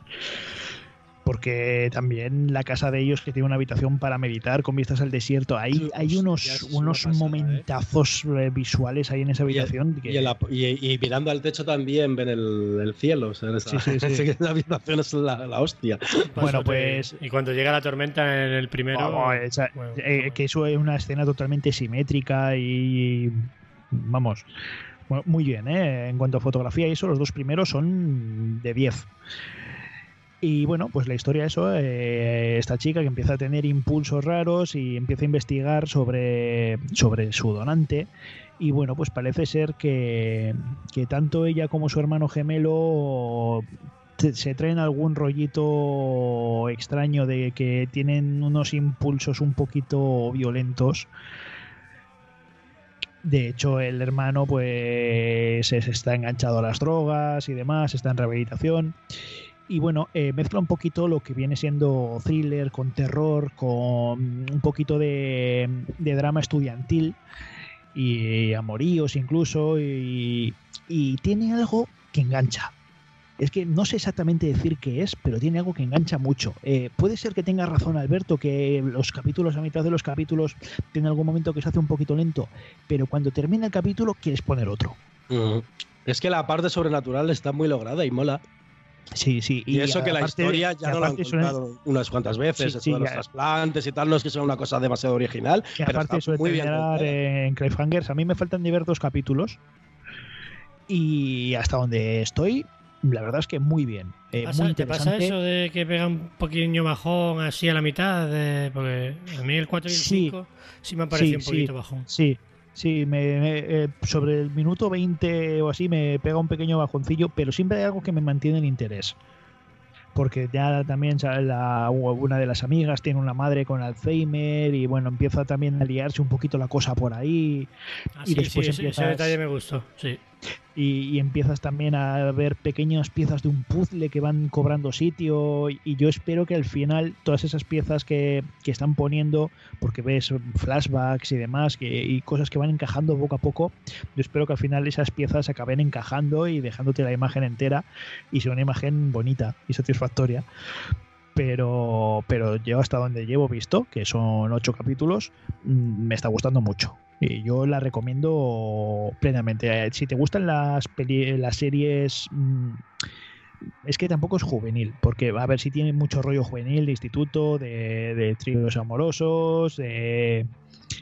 Porque también la casa de ellos, que tiene una habitación para meditar con vistas al desierto, hay, hay unos, unos pasada, ¿eh? momentazos eh, visuales ahí en esa Y el- habitación. que- Y, en la- y- y mirando al techo también ven el, el cielo. o sea, esa, Sí, sí, sí. esa habitación es la, la hostia. Bueno, pues- Y cuando llega la tormenta en el primero. Vamos, esa- bueno, eh, bueno. que eso es una escena totalmente simétrica y vamos mu- muy bien ¿eh? en cuanto a fotografía y eso los dos primeros son de 10 y bueno pues la historia eso eh, esta chica que empieza a tener impulsos raros y empieza a investigar sobre sobre su donante y bueno pues parece ser que, que tanto ella como su hermano gemelo se traen algún rollito extraño de que tienen unos impulsos un poquito violentos. De hecho, el hermano pues es- está enganchado a las drogas y demás, está en rehabilitación. Y bueno, eh, mezcla un poquito lo que viene siendo thriller con terror, con un poquito de, de drama estudiantil y amoríos incluso. Y, y tiene algo que engancha. Es que no sé exactamente decir qué es, pero tiene algo que engancha mucho. Eh, puede ser que tenga razón Alberto, que los capítulos, a mitad de los capítulos, tiene algún momento que se hace un poquito lento, pero cuando termina el capítulo quieres poner otro. Mm. Es que la parte sobrenatural está muy lograda y mola. Sí, sí. Y, eso que la historia ya no la han suena- contado unas cuantas veces, Sí, eso sí, de los trasplantes y tal, no es que sea una cosa demasiado original, que pero aparte está suele muy bien en cliffhangers. A mí me faltan de ver dos capítulos. Y hasta donde estoy, la verdad es que muy bien. Eh, ¿Pasa- muy ¿Te pasa eso de que pega un pequeño bajón así a la mitad? de- porque a mí el 4 y el Sí. 5 sí me han parecido Sí, un poquito sí. bajón. Sí, sí, me, me- eh, sobre el minuto 20 o así me pega un pequeño bajoncillo, pero siempre hay algo que me mantiene el interés. Porque ya también la- una de las amigas tiene una madre con Alzheimer y bueno, empieza también a liarse un poquito la cosa por ahí Ah, Y sí, después sí, ese- detalle me gustó, sí. Y, y empiezas también a ver pequeñas piezas de un puzzle que van cobrando sitio y, yo espero que al final todas esas piezas que, que están poniendo, porque ves flashbacks y demás y cosas que van encajando poco a poco, yo espero que al final esas piezas acaben encajando y dejándote la imagen entera y sea una imagen bonita y satisfactoria. Pero, pero yo hasta donde llevo visto, que son ocho capítulos, mm, me está gustando mucho. Y yo la recomiendo plenamente. Eh, Si te gustan las, series... mm, Es que tampoco es juvenil, porque a ver si tiene mucho rollo juvenil de instituto, de, de tríos amorosos, de-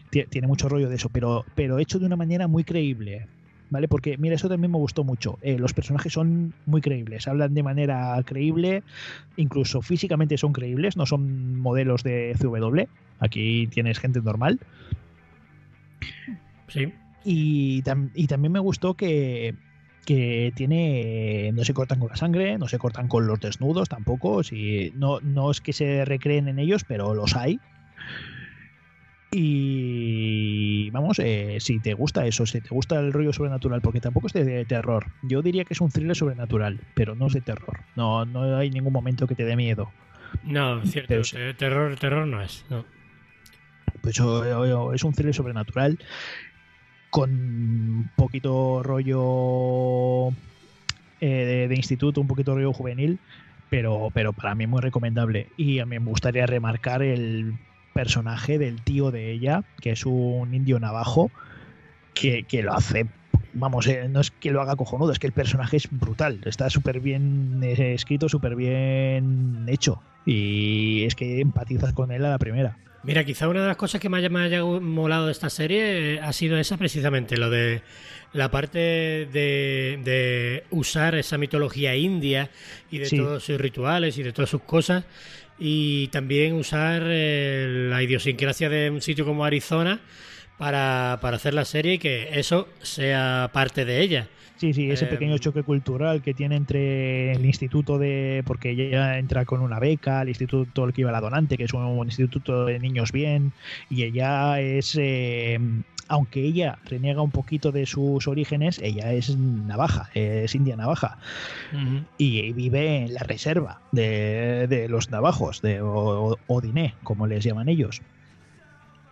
ti- tiene mucho rollo de eso, pero, pero hecho de una manera muy creíble. ¿Vale? Porque, mira, eso también me gustó mucho. Eh, los personajes son muy creíbles, hablan de manera creíble, incluso físicamente son creíbles, no son modelos de CW. Aquí tienes gente normal. Sí. Y, tam- y también me gustó que, que tiene. No se cortan con la sangre, no se cortan con los desnudos tampoco. Si, no, no es que se recreen en ellos, pero los hay. Y vamos, eh, si te gusta eso, si te gusta el rollo sobrenatural, porque tampoco es de, de terror. Yo diría que es un thriller sobrenatural, pero no es de terror. No, no hay ningún momento que te dé miedo. No, cierto. Pero te- Terror, terror no es. no. Pues es un thriller sobrenatural con un poquito rollo eh, de, de instituto, un poquito rollo juvenil, pero, pero para mí muy recomendable. Y a mí me gustaría remarcar el personaje del tío de ella, que es un indio navajo, que, que lo hace. Vamos, eh, no es que lo haga cojonudo, es que el personaje es brutal. Está súper bien eh, escrito, súper bien hecho. Y es que empatizas con él a la primera. Mira, quizá una de las cosas que me haya, me haya molado de esta serie eh, ha sido esa precisamente, lo de la parte de, de usar esa mitología india y de Sí. todos sus rituales y de todas sus cosas y también usar eh, la idiosincrasia de un sitio como Arizona para, para hacer la serie y que eso sea parte de ella. Sí, sí, ese Eh, pequeño choque cultural que tiene entre el instituto de. porque ella entra con una beca, el instituto al que iba la donante, que es un, un instituto de niños bien, y ella es. eh, aunque ella reniega un poquito de sus orígenes, ella es navaja, es india navaja, y vive en la reserva de, de los navajos, de O- O- Odiné, como les llaman ellos.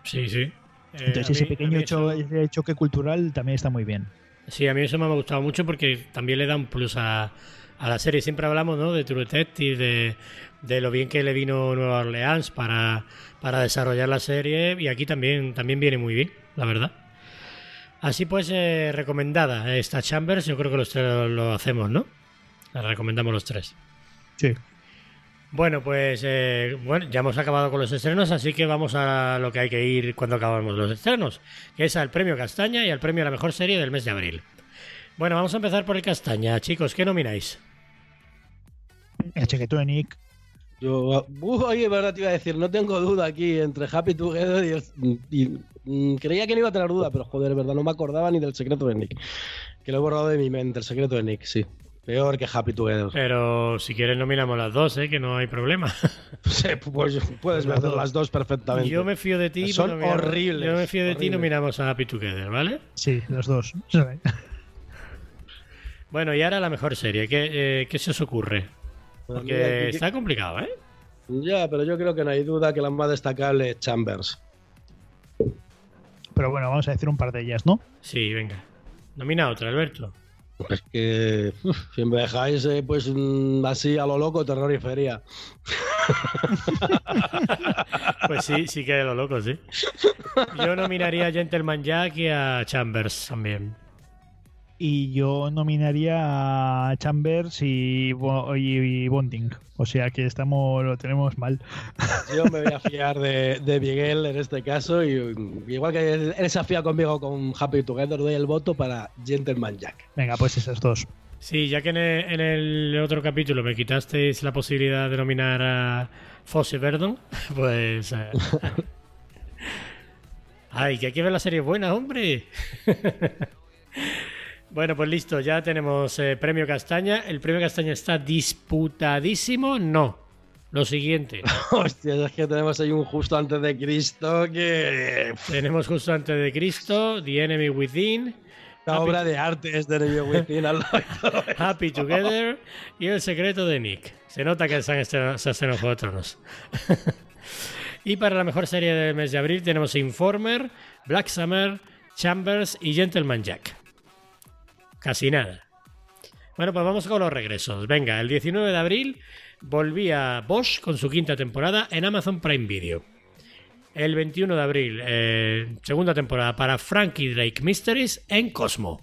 Sí, sí. Eh, Entonces, ese mí- pequeño mí cho- eso- ese choque cultural también está muy bien. Sí, a mí eso me ha gustado mucho porque también le da un plus a, a la serie. Siempre hablamos ¿no? de True Detective, de, de lo bien que le vino Nueva Orleans para, para desarrollar la serie y aquí también, también viene muy bien, la verdad. Así pues, eh, recomendada esta Chambers, yo creo que los tres lo, lo hacemos, ¿no? La recomendamos los tres. Sí. Bueno, pues eh, bueno, ya hemos acabado con los estrenos, así que vamos a lo que hay que ir cuando acabamos los estrenos, que es al premio Castaña y al premio a la mejor serie del mes de abril. Bueno, vamos a empezar por el Castaña, chicos, ¿qué nomináis? El Chequetonic, Yo, uh, oye, verdad te iba a decir, no tengo duda aquí entre Happy Together y, el- y- creía que no iba a tener duda, pero joder, verdad, no me acordaba ni del secreto de Nick. Que lo he borrado de mi mente, el secreto de Nick, sí. Peor que Happy Together. Pero si quieres nominamos las dos, ¿eh? que no hay problema. Sí, pues puedes ver las dos perfectamente. Yo me fío de ti. Son nominamos- horribles, Yo me fío de ti y nominamos a Happy Together, ¿vale? Sí, los dos. Bueno, y ahora la mejor serie. ¿Qué, eh, qué se os ocurre? Pues Porque mira, que- está complicado, ¿eh? Ya, pero yo creo que no hay duda que la más destacable es Chambers. Pero bueno, vamos a decir un par de ellas, ¿no? Sí, venga. Nomina otra, Alberto. Es que uf, si me dejáis eh, pues mm, así a lo loco, terror y feria. Pues sí, sí que es lo loco, sí. Yo nominaría a Gentleman Jack y a Chambers también. Y yo nominaría a Chambers y, Bo- y- y Bonding. O sea que estamos lo tenemos mal. Yo me voy a fiar de, de Miguel en este caso y igual que él, se ha fiado conmigo con Happy Together, doy el voto para Gentleman Jack. Venga, pues esas dos. Sí, ya que en el, otro capítulo me quitasteis la posibilidad de nominar a Fosse Verdon, pues... eh, Ay, que hay que ver la serie buena, hombre. bueno, pues listo, ya tenemos eh, premio Castaña. ¿El premio Castaña está disputadísimo? No. Lo siguiente. Hostia, es que tenemos ahí un justo antes de Cristo que... tenemos justo antes de Cristo, The Enemy Within, La Happy- obra de arte es de Neville Within al. Happy Together y El secreto de Nick. Se nota que se han estrenado- Juego de Tronos. y para la mejor serie del mes de abril tenemos Informer, Black Summer, Chambers y Gentleman Jack. Casi nada. Bueno, pues vamos con los regresos. Venga, el 19 de abril volvía Bosch con su quinta temporada en Amazon Prime Video. El 21 de abril, eh, segunda temporada para Frankie Drake Mysteries en Cosmo.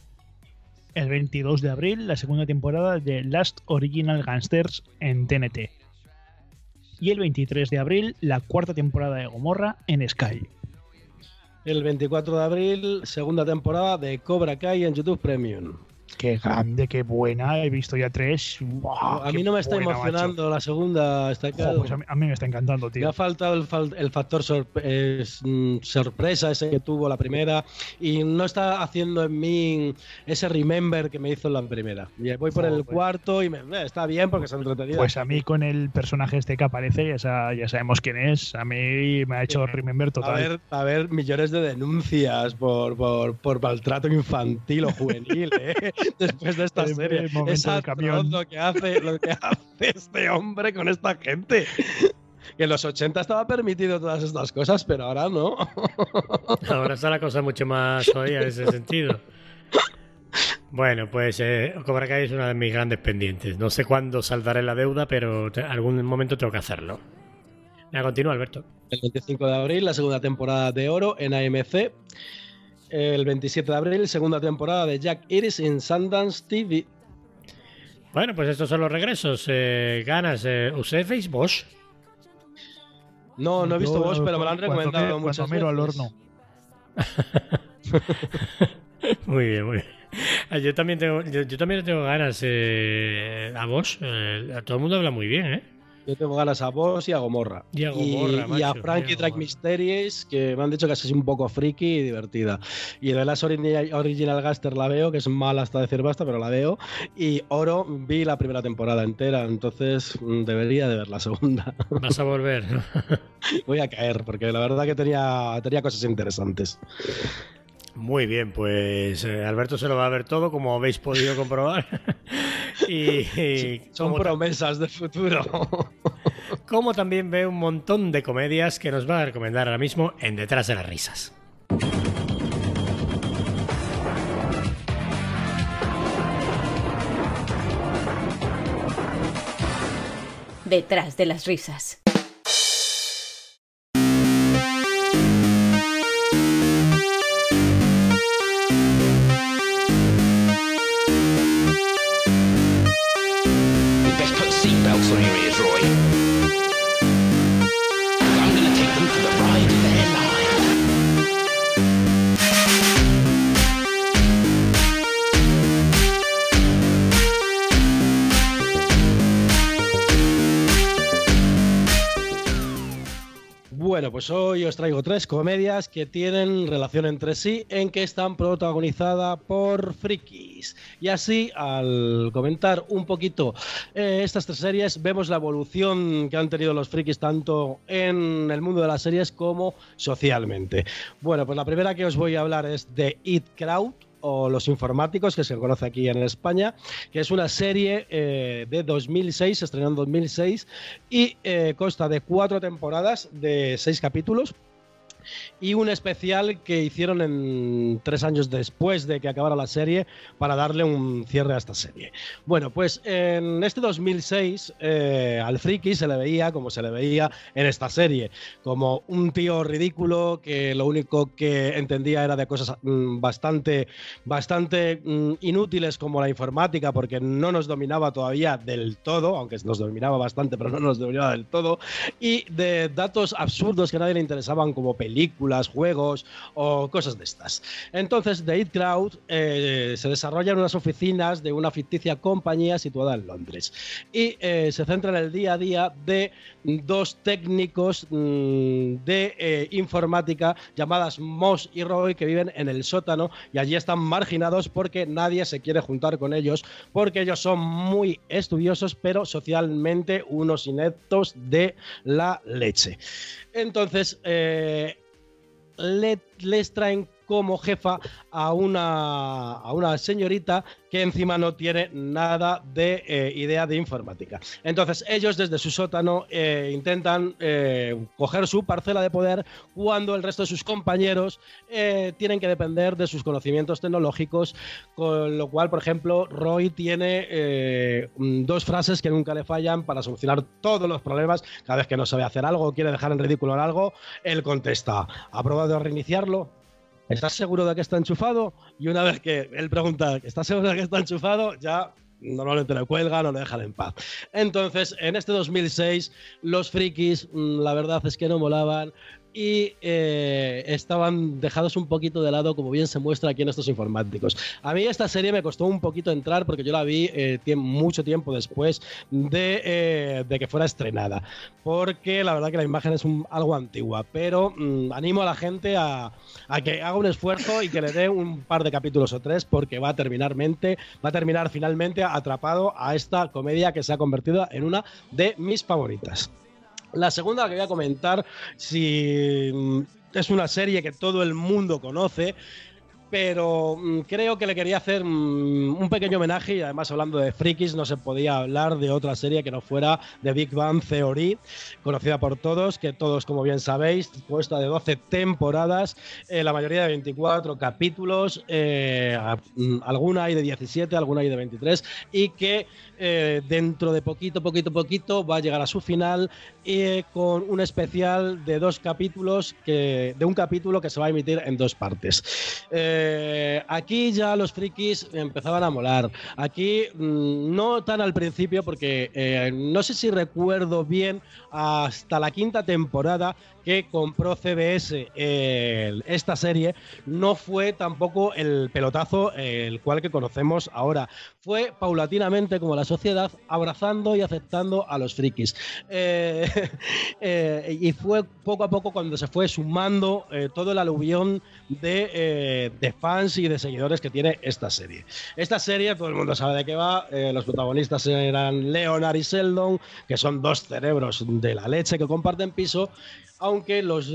El 22 de abril, la segunda temporada de Last Original Gangsters en TNT. Y el 23 de abril, la cuarta temporada de Gomorra en Sky. El 24 de abril, segunda temporada de Cobra Kai en YouTube Premium. Qué grande, qué buena. He visto ya tres. Buah, a mí no me está buena, emocionando la segunda. Está macho. claro. Pues a, mí, a mí me está encantando, Me tío. ha faltado el, el factor es, mm, sorpresa ese que tuvo la primera y no está haciendo en mí ese remember que me hizo en la primera. Y voy por el Joder. cuarto y me, eh, está bien porque se ha entretenido. Pues a mí con el personaje este que aparece, ya, sa- ya sabemos quién es. A mí me ha hecho remember a total. ver, a ver millones de denuncias por, por, por maltrato infantil o juvenil, ¿eh? después de esta serie. Es atroz lo que hace, lo que hace este hombre con esta gente. Que en los 80 estaba permitido todas estas cosas, pero ahora no. Ahora está la cosa mucho más jodida en ese sentido. Bueno, pues eh, Cobra Kai es una de mis grandes pendientes. No sé cuándo saldaré la deuda, pero algún momento tengo que hacerlo. Ya continúa, Alberto. El 25 de abril, la segunda temporada de Oro en AMC. El 27 de abril, segunda temporada de Jack Iris en Sundance TV. Bueno, pues estos son los regresos. Eh, ganas. Eh, ¿Usted veis Bosch? No, no he visto Yo, vos, pero me lo han recomendado miro- muchas cuando miro al veces. horno. Muy bien, muy bien. Yo también tengo, yo, yo también tengo ganas eh, a Bosch. eh, a todo el mundo habla muy bien, ¿eh? Yo tengo ganas a vos y a Gomorra. Y a Gomorra, y, macho, Frankie y a Drag Gomorra. Mysteries, que me han dicho que es un poco friki y divertida. Y de las Ori- Original Gaster la veo, que es mala hasta decir basta, pero la veo. Y Oro vi la primera temporada entera, entonces mm, debería de ver la segunda. Vas a volver. Voy a caer, porque la verdad que tenía, tenía cosas interesantes. Muy bien, pues eh, Alberto se lo va a ver todo, como habéis podido comprobar. y, y Son promesas de futuro. como también ve un montón de comedias que nos va a recomendar ahora mismo en Detrás de las Risas. Detrás de las risas. Bueno, pues hoy os traigo tres comedias que tienen relación entre sí en que están protagonizadas por frikis. Y así, al comentar un poquito eh, estas tres series, vemos la evolución que han tenido los frikis tanto en el mundo de las series como socialmente. Bueno, pues la primera que os voy a hablar es de It Crowd o Los Informáticos, que se conoce aquí en España, que es una serie eh, de 2006, se estrenó en 2006 y eh, consta de cuatro temporadas de seis capítulos y un especial que hicieron en tres años después de que acabara la serie para darle un cierre a esta serie. Bueno, pues en este 2006 eh, al friki se le veía como se le veía en esta serie, como un tío ridículo que lo único que entendía era de cosas mm, bastante, bastante mm, inútiles como la informática, porque no nos dominaba todavía del todo, aunque nos dominaba bastante, pero no nos dominaba del todo, y de datos absurdos que a nadie le interesaban como películas, juegos o cosas de estas. Entonces, The It Crowd eh, se desarrolla en unas oficinas de una ficticia compañía situada en Londres y eh, se centra en el día a día de dos técnicos mm, de eh, informática llamadas Moss y Roy que viven en el sótano y allí están marginados porque nadie se quiere juntar con ellos porque ellos son muy estudiosos pero socialmente unos ineptos de la leche. Entonces, le- les traen como jefa a una, a una señorita que encima no tiene nada de eh, idea de informática. Entonces ellos desde su sótano eh, intentan eh, coger su parcela de poder cuando el resto de sus compañeros tienen que depender de sus conocimientos tecnológicos, con lo cual, por ejemplo, Roy tiene mm, dos frases que nunca le fallan para solucionar todos los problemas. Cada vez que no sabe hacer algo quiere dejar en ridículo algo, él contesta, ¿ha probado a reiniciarlo? ¿Estás seguro de que está enchufado? Y una vez que él pregunta, ¿estás seguro de que está enchufado? Ya normalmente le cuelgan o le dejan en paz. Entonces, en este 2006, los frikis, mm, la verdad es que no molaban y eh, estaban dejados un poquito de lado, como bien se muestra aquí en estos informáticos. A mí esta serie me costó un poquito entrar porque yo la vi eh, mucho tiempo después de, eh, de que fuera estrenada, porque la verdad que la imagen es algo antigua, pero mm, animo a la gente a, a que haga un esfuerzo y que le dé un par de capítulos o tres porque va a va a terminar finalmente atrapado a esta comedia que se ha convertido en una de mis favoritas. La segunda que voy a comentar, si mm, es una serie que todo el mundo conoce, pero mm, creo que le quería hacer mm, un pequeño homenaje y además hablando de frikis no se podía hablar de otra serie que no fuera de Big Bang Theory, conocida por todos, que todos como bien sabéis, consta de 12 temporadas, eh, la mayoría de 24 capítulos, eh, mm, alguna hay de 17, alguna hay de 23 y que eh, dentro de poquito, poquito, poquito va a llegar a su final eh, con un especial de dos capítulos, que, de un capítulo que se va a emitir en dos partes. Eh, aquí ya los frikis empezaban a molar. Aquí mm, no tan al principio, porque eh, no sé si recuerdo bien hasta la quinta temporada que compró CBS esta serie, no fue tampoco el pelotazo el cual que conocemos ahora. Fue paulatinamente como la sociedad abrazando y aceptando a los frikis. Eh, eh, y fue poco a poco cuando se fue sumando eh, todo el aluvión de, de fans y de seguidores que tiene esta serie. Esta serie, todo el mundo sabe de qué va. los protagonistas eran Leonard y Sheldon, que son dos cerebros de la leche que comparten piso aunque los,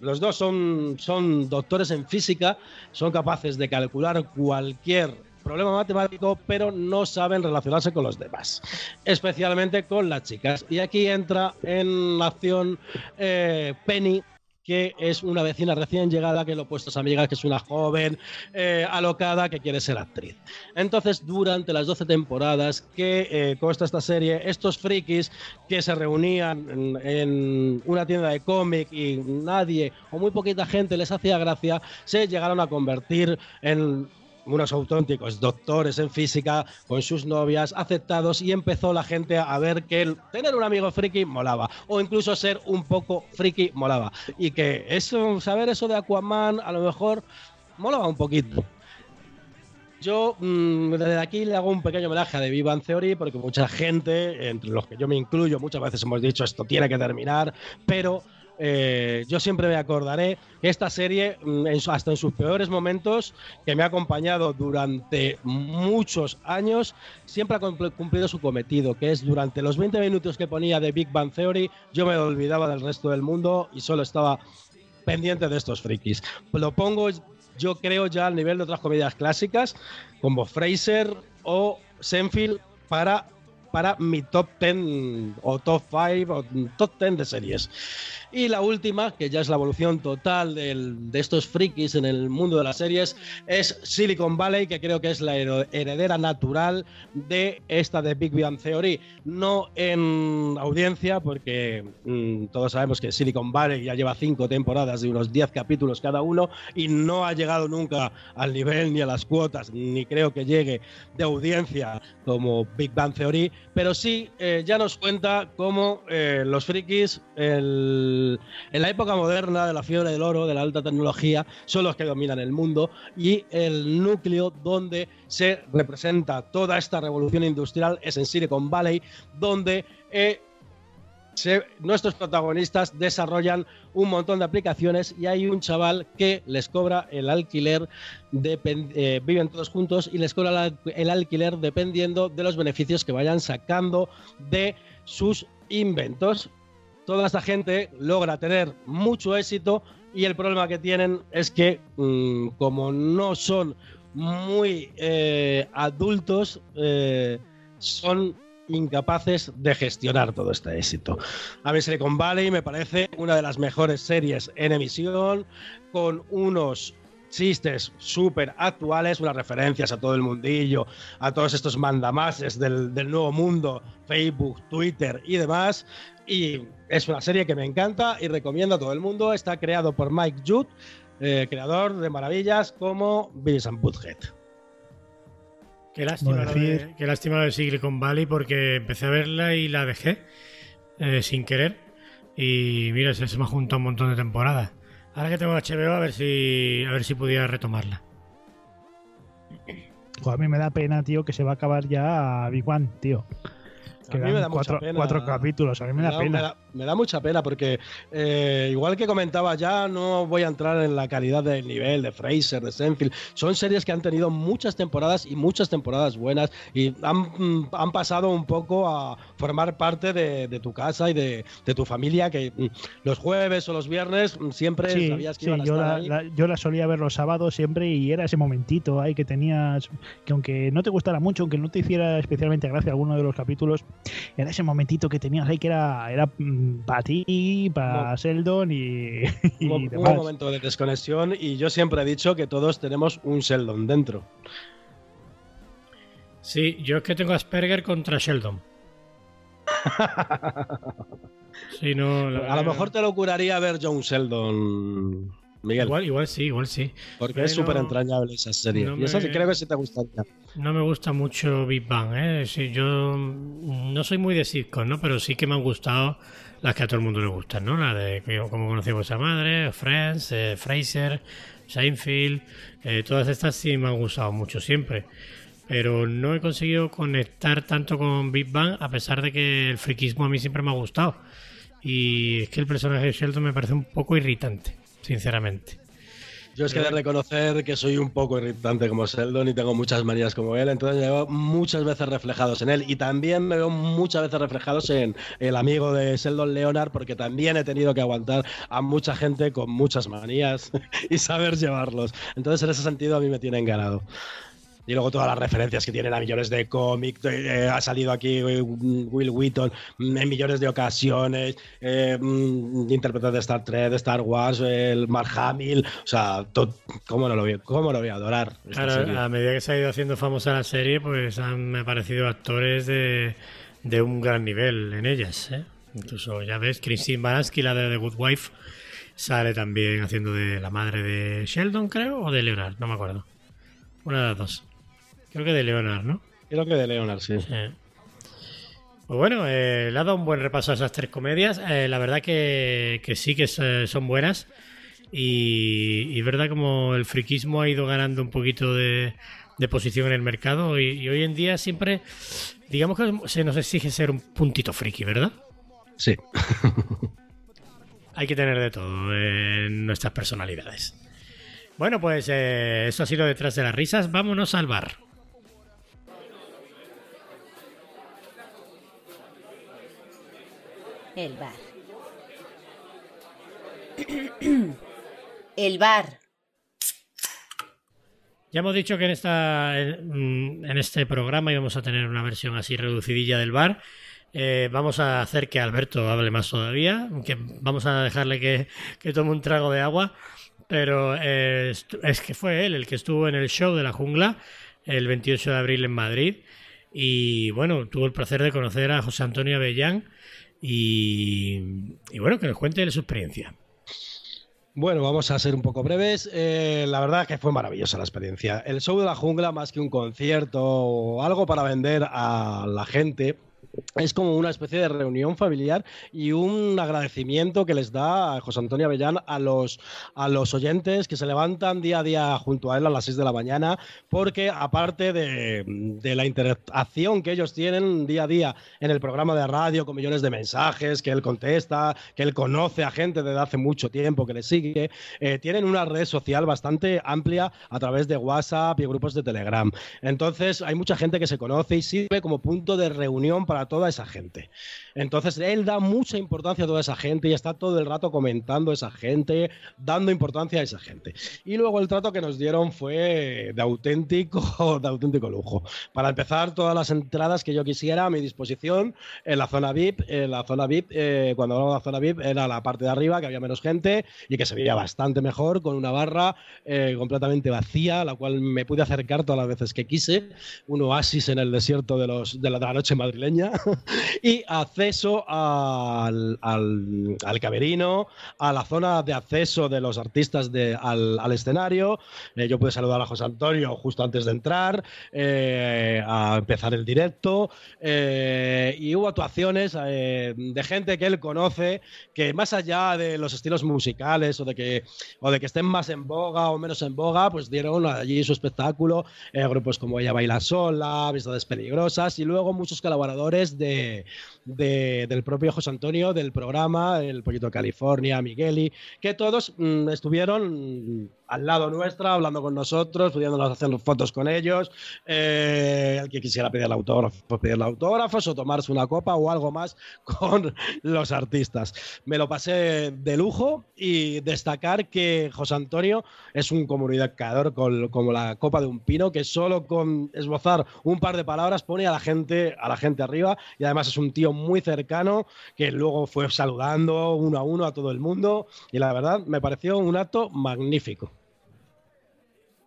los dos son, son doctores en física, son capaces de calcular cualquier problema matemático, pero no saben relacionarse con los demás, especialmente con las chicas. Y aquí entra en acción eh, Penny, que es una vecina recién llegada que lo opuesto a su amiga, que es una joven eh, alocada que quiere ser actriz. Entonces, durante las 12 temporadas que eh, consta esta serie, estos frikis que se reunían en, en una tienda de cómic y nadie o muy poquita gente les hacía gracia, se llegaron a convertir en unos auténticos doctores en física con sus novias aceptados y empezó la gente a ver que tener un amigo friki molaba o incluso ser un poco friki molaba y que eso saber eso de Aquaman a lo mejor molaba un poquito. Yo mm, desde aquí le hago un pequeño homenaje a The Bang Theory porque mucha gente, entre los que yo me incluyo, muchas veces hemos dicho esto tiene que terminar, pero eh, yo siempre me acordaré esta serie, mm, hasta en sus peores momentos, que me ha acompañado durante muchos años, siempre ha cumpl- cumplido su cometido, que es durante los 20 minutos que ponía de Big Bang Theory, yo me olvidaba del resto del mundo y solo estaba pendiente de estos frikis. Lo pongo, yo creo, ya al nivel de otras comedias clásicas, como Fraser o Senfield, para, para mi top 10 o top 5 o top 10 de series. Y la última, que ya es la evolución total de estos frikis en el mundo de las series, es Silicon Valley, que creo que es la heredera natural de esta de Big Bang Theory. No en audiencia, porque mm, todos sabemos que Silicon Valley ya lleva cinco temporadas de unos 10 capítulos cada uno y no ha llegado nunca al nivel ni a las cuotas, ni creo que llegue de audiencia como Big Bang Theory, pero sí eh, ya nos cuenta cómo eh, los frikis el- en la época moderna de la fiebre del oro, de la alta tecnología, son los que dominan el mundo y el núcleo donde se representa toda esta revolución industrial es en Silicon Valley, donde eh, nuestros protagonistas desarrollan un montón de aplicaciones y hay un chaval que les cobra el alquiler, eh, viven todos juntos y les cobra el alquiler dependiendo de los beneficios que vayan sacando de sus inventos. Toda esta gente logra tener mucho éxito y el problema que tienen es que mm, como no son muy eh, adultos, eh, son incapaces de gestionar todo este éxito. A mí Silicon Valley me parece una de las mejores series en emisión, con unos chistes súper actuales, unas referencias a todo el mundillo, a todos estos mandamases del, del nuevo mundo, Facebook, Twitter y demás. Y es una serie que me encanta y recomiendo a todo el mundo. Está creado por Mike Judd, eh, creador de maravillas como Beavis and Butthead. Qué lástima, decir- de, qué lástima de Silicon Valley porque empecé a verla y la dejé eh, sin querer. Y mira, se, se me ha juntado un montón de temporadas. Ahora que tengo HBO, a ver si a ver si pudiera retomarla. A mí me da pena, tío, que se va a acabar ya Big One, tío. A mí me da mucha cuatro, pena. cuatro capítulos, a mí me da pena. Me da, me da mucha pena porque, eh, igual que comentaba ya, no voy a entrar en la calidad del nivel de Fraser, de Senfield. Son series que han tenido muchas temporadas y muchas temporadas buenas y han, mm, han pasado un poco a formar parte de, de tu casa y de, de tu familia, que mm, los jueves o los viernes mm, siempre Sí, sabías que sí, iban a yo, estar la, ahí. la- yo la solía ver los sábados siempre y era ese momentito ahí que tenías, que aunque no te gustara mucho, aunque no te hiciera especialmente gracia alguno de los capítulos, era ese momentito que tenías ahí que era, era para ti, para Mo- Sheldon y, y Hubo, hubo demás. un momento de desconexión y yo siempre he dicho que todos tenemos un Sheldon dentro. Sí, yo es que tengo Asperger contra Sheldon. Sí, no, la- A lo mejor te lo curaría ver John Sheldon, Miguel. Igual, igual sí, igual sí. Porque es súper entrañable esa serie. no Y esa creo que sí te gustaría. No me gusta mucho Big Bang, ¿eh? Sí, yo no soy muy de sitcom, ¿no? Pero sí que me han gustado las que a todo el mundo le gustan, ¿no? La de Cómo conocí a vuestra madre, Friends, eh, Fraser, Seinfeld, eh, todas estas sí me han gustado mucho siempre. Pero no he conseguido conectar tanto con Big Bang a pesar de que el friquismo a mí siempre me ha gustado. Y es que el personaje de Sheldon me parece un poco irritante, sinceramente. Yo es que he de reconocer que soy un poco irritante como Sheldon y tengo muchas manías como él, entonces me veo muchas veces reflejados en él y también me veo muchas veces reflejados en el amigo de Sheldon Leonard porque también he tenido que aguantar a mucha gente con muchas manías y saber llevarlos. Entonces en ese sentido a mí me tienen ganado. Y luego todas las referencias que tienen a millones de cómics. eh, ha salido aquí eh, Will Wheaton mm, en millones de ocasiones. Eh, mm, de Star Trek, de Star Wars, el Mark Hamill. O sea, to- ¿cómo, no lo voy, ¿cómo lo voy a adorar? serie? a medida que se ha ido haciendo famosa la serie, pues han aparecido actores de, de un gran nivel en ellas. ¿eh? Incluso, ya ves, Christine Baranski, la de The Good Wife, sale también haciendo de la madre de Sheldon, creo, o de Leonard, no me acuerdo. Una de las dos. Creo que de Leonard, ¿no? Creo que de Leonard, sí. Pues bueno, eh, le ha dado un buen repaso a esas tres comedias. Eh, la verdad que, que sí que es- son buenas. Y, y verdad como el friquismo ha ido ganando un poquito de, de posición en el mercado. Y, y hoy en día siempre, digamos que se nos exige ser un puntito friki, ¿verdad? Sí. hay que tener de todo en nuestras personalidades. Bueno, pues eh, eso ha sido detrás de las risas. Vámonos al bar. El bar. El bar. Ya hemos dicho que en, esta, en, en este programa íbamos a tener una versión así reducidilla del bar. Eh, vamos a hacer que Alberto hable más todavía, vamos a dejarle que, que tome un trago de agua, pero eh, es que fue él el que estuvo en el show de la jungla el 28 de abril en Madrid y bueno, tuvo el placer de conocer a José Antonio Avellán y, bueno, que nos cuente su experiencia. Bueno, vamos a ser un poco breves. Eh, la verdad que fue maravillosa la experiencia. El show de la jungla, más que un concierto o algo para vender a la gente, es como una especie de reunión familiar y un agradecimiento que les da José Antonio Avellán a los, a los oyentes que se levantan día a día junto a él a las 6 de la mañana, porque aparte de, de la interacción que ellos tienen día a día en el programa de radio con millones de mensajes que él contesta, que él conoce a gente desde hace mucho tiempo que le sigue, eh, tienen una red social bastante amplia a través de WhatsApp y grupos de Telegram. Entonces hay mucha gente que se conoce y sirve como punto de reunión para toda esa gente. Entonces él da mucha importancia a toda esa gente y está todo el rato comentando a esa gente, dando importancia a esa gente. Y luego el trato que nos dieron fue de auténtico, de auténtico lujo. Para empezar, todas las entradas que yo quisiera a mi disposición en la zona VIP. En la zona VIP, eh, cuando hablaba de la zona VIP, era la parte de arriba, que había menos gente y que se veía bastante mejor, con una barra eh, completamente vacía, a la cual me pude acercar todas las veces que quise. Un oasis en el desierto de, los, de, la, de la noche madrileña. y al, al, al, camerino, a la zona de acceso de los artistas de, al, al, escenario. Eh, yo pude saludar a José Antonio justo antes de entrar, eh, a empezar el directo. Eh, y hubo actuaciones eh, de gente que él conoce, que más allá de los estilos musicales o de que, o de que estén más en boga o menos en boga, pues dieron allí su espectáculo. eh, grupos como Ella Baila Sola, Amistades Peligrosas y luego muchos colaboradores de, de, del propio José Antonio, del programa, el Pollito California, Migueli, que todos mmm, estuvieron al lado nuestra, hablando con nosotros, pudiéndonos hacer fotos con ellos. Eh, el que quisiera pedirle autógrafos, pedirle autógrafos o tomarse una copa o algo más con los artistas. Me lo pasé de lujo y destacar que José Antonio es un comunicador con, como la copa de un pino que solo con esbozar un par de palabras pone a la gente a la gente arriba y además es un tío muy cercano que luego fue saludando uno a uno a todo el mundo y la verdad me pareció un acto magnífico.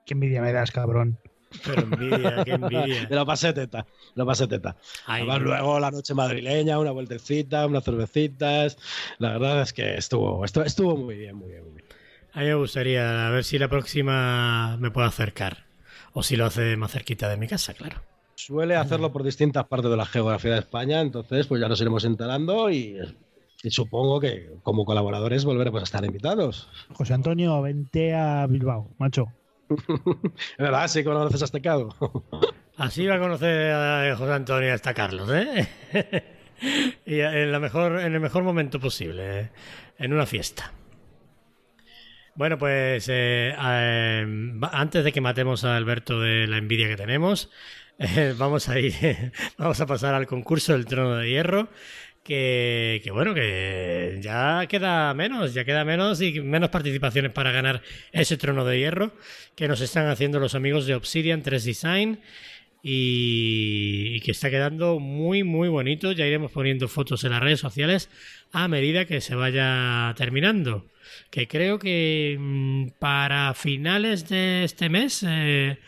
Qué envidia me das, cabrón. Pero envidia, qué envidia. Me lo pasé teta, lo pasé teta. Ay, Además, luego la noche madrileña, una vueltecita, unas cervecitas. La verdad es que estuvo, estuvo, estuvo muy bien, muy bien, muy bien. A mí me gustaría a ver si la próxima me puedo acercar. O si lo hace más cerquita de mi casa, claro. Suele hacerlo por distintas partes de la geografía de España, entonces pues ya nos iremos enterando y, y supongo que como colaboradores volveremos a estar invitados. José Antonio, vente a Bilbao, macho. Verdad, sí conoces a este cado. Así va a conocer a José Antonio hasta Carlos, ¿eh? y en, la mejor, en el mejor momento posible, ¿eh? en una fiesta. Bueno, pues eh, eh, antes de que matemos a Alberto de la envidia que tenemos, eh, vamos a ir, vamos a pasar al concurso del trono de hierro. Que, bueno, que ya queda menos, ya queda menos y menos participaciones para ganar ese trono de hierro que nos están haciendo los amigos de Obsidian 3 Design y, que está quedando muy muy bonito. Ya iremos poniendo fotos en las redes sociales a medida que se vaya terminando. Que creo que mmm, para finales de este mes eh,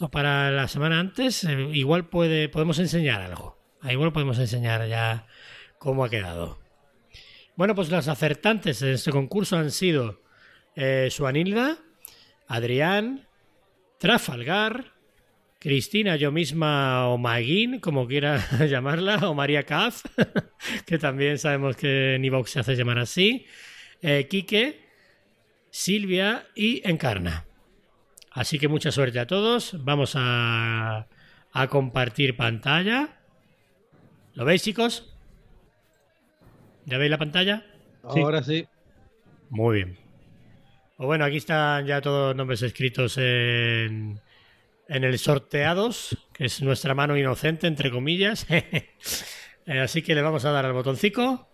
o para la semana antes, eh, igual puede, podemos enseñar algo. Igual podemos enseñar ya cómo ha quedado. Bueno, pues las acertantes en este concurso han sido eh, Suanilda, Adrián, Trafalgar, Cristina, yo misma o Maguín, como quiera llamarla, o María Caz, que también sabemos que en Ivox se hace llamar así, eh, Quique, Silvia y Encarna. Así que mucha suerte a todos. Vamos a, a compartir pantalla. ¿Lo veis, chicos? ¿Ya veis la pantalla? Sí. Ahora sí. Muy bien. Pues bueno, aquí están ya todos los nombres escritos en, en el sorteados, que es nuestra mano inocente, entre comillas. Eh, Así que le vamos a dar al botoncito.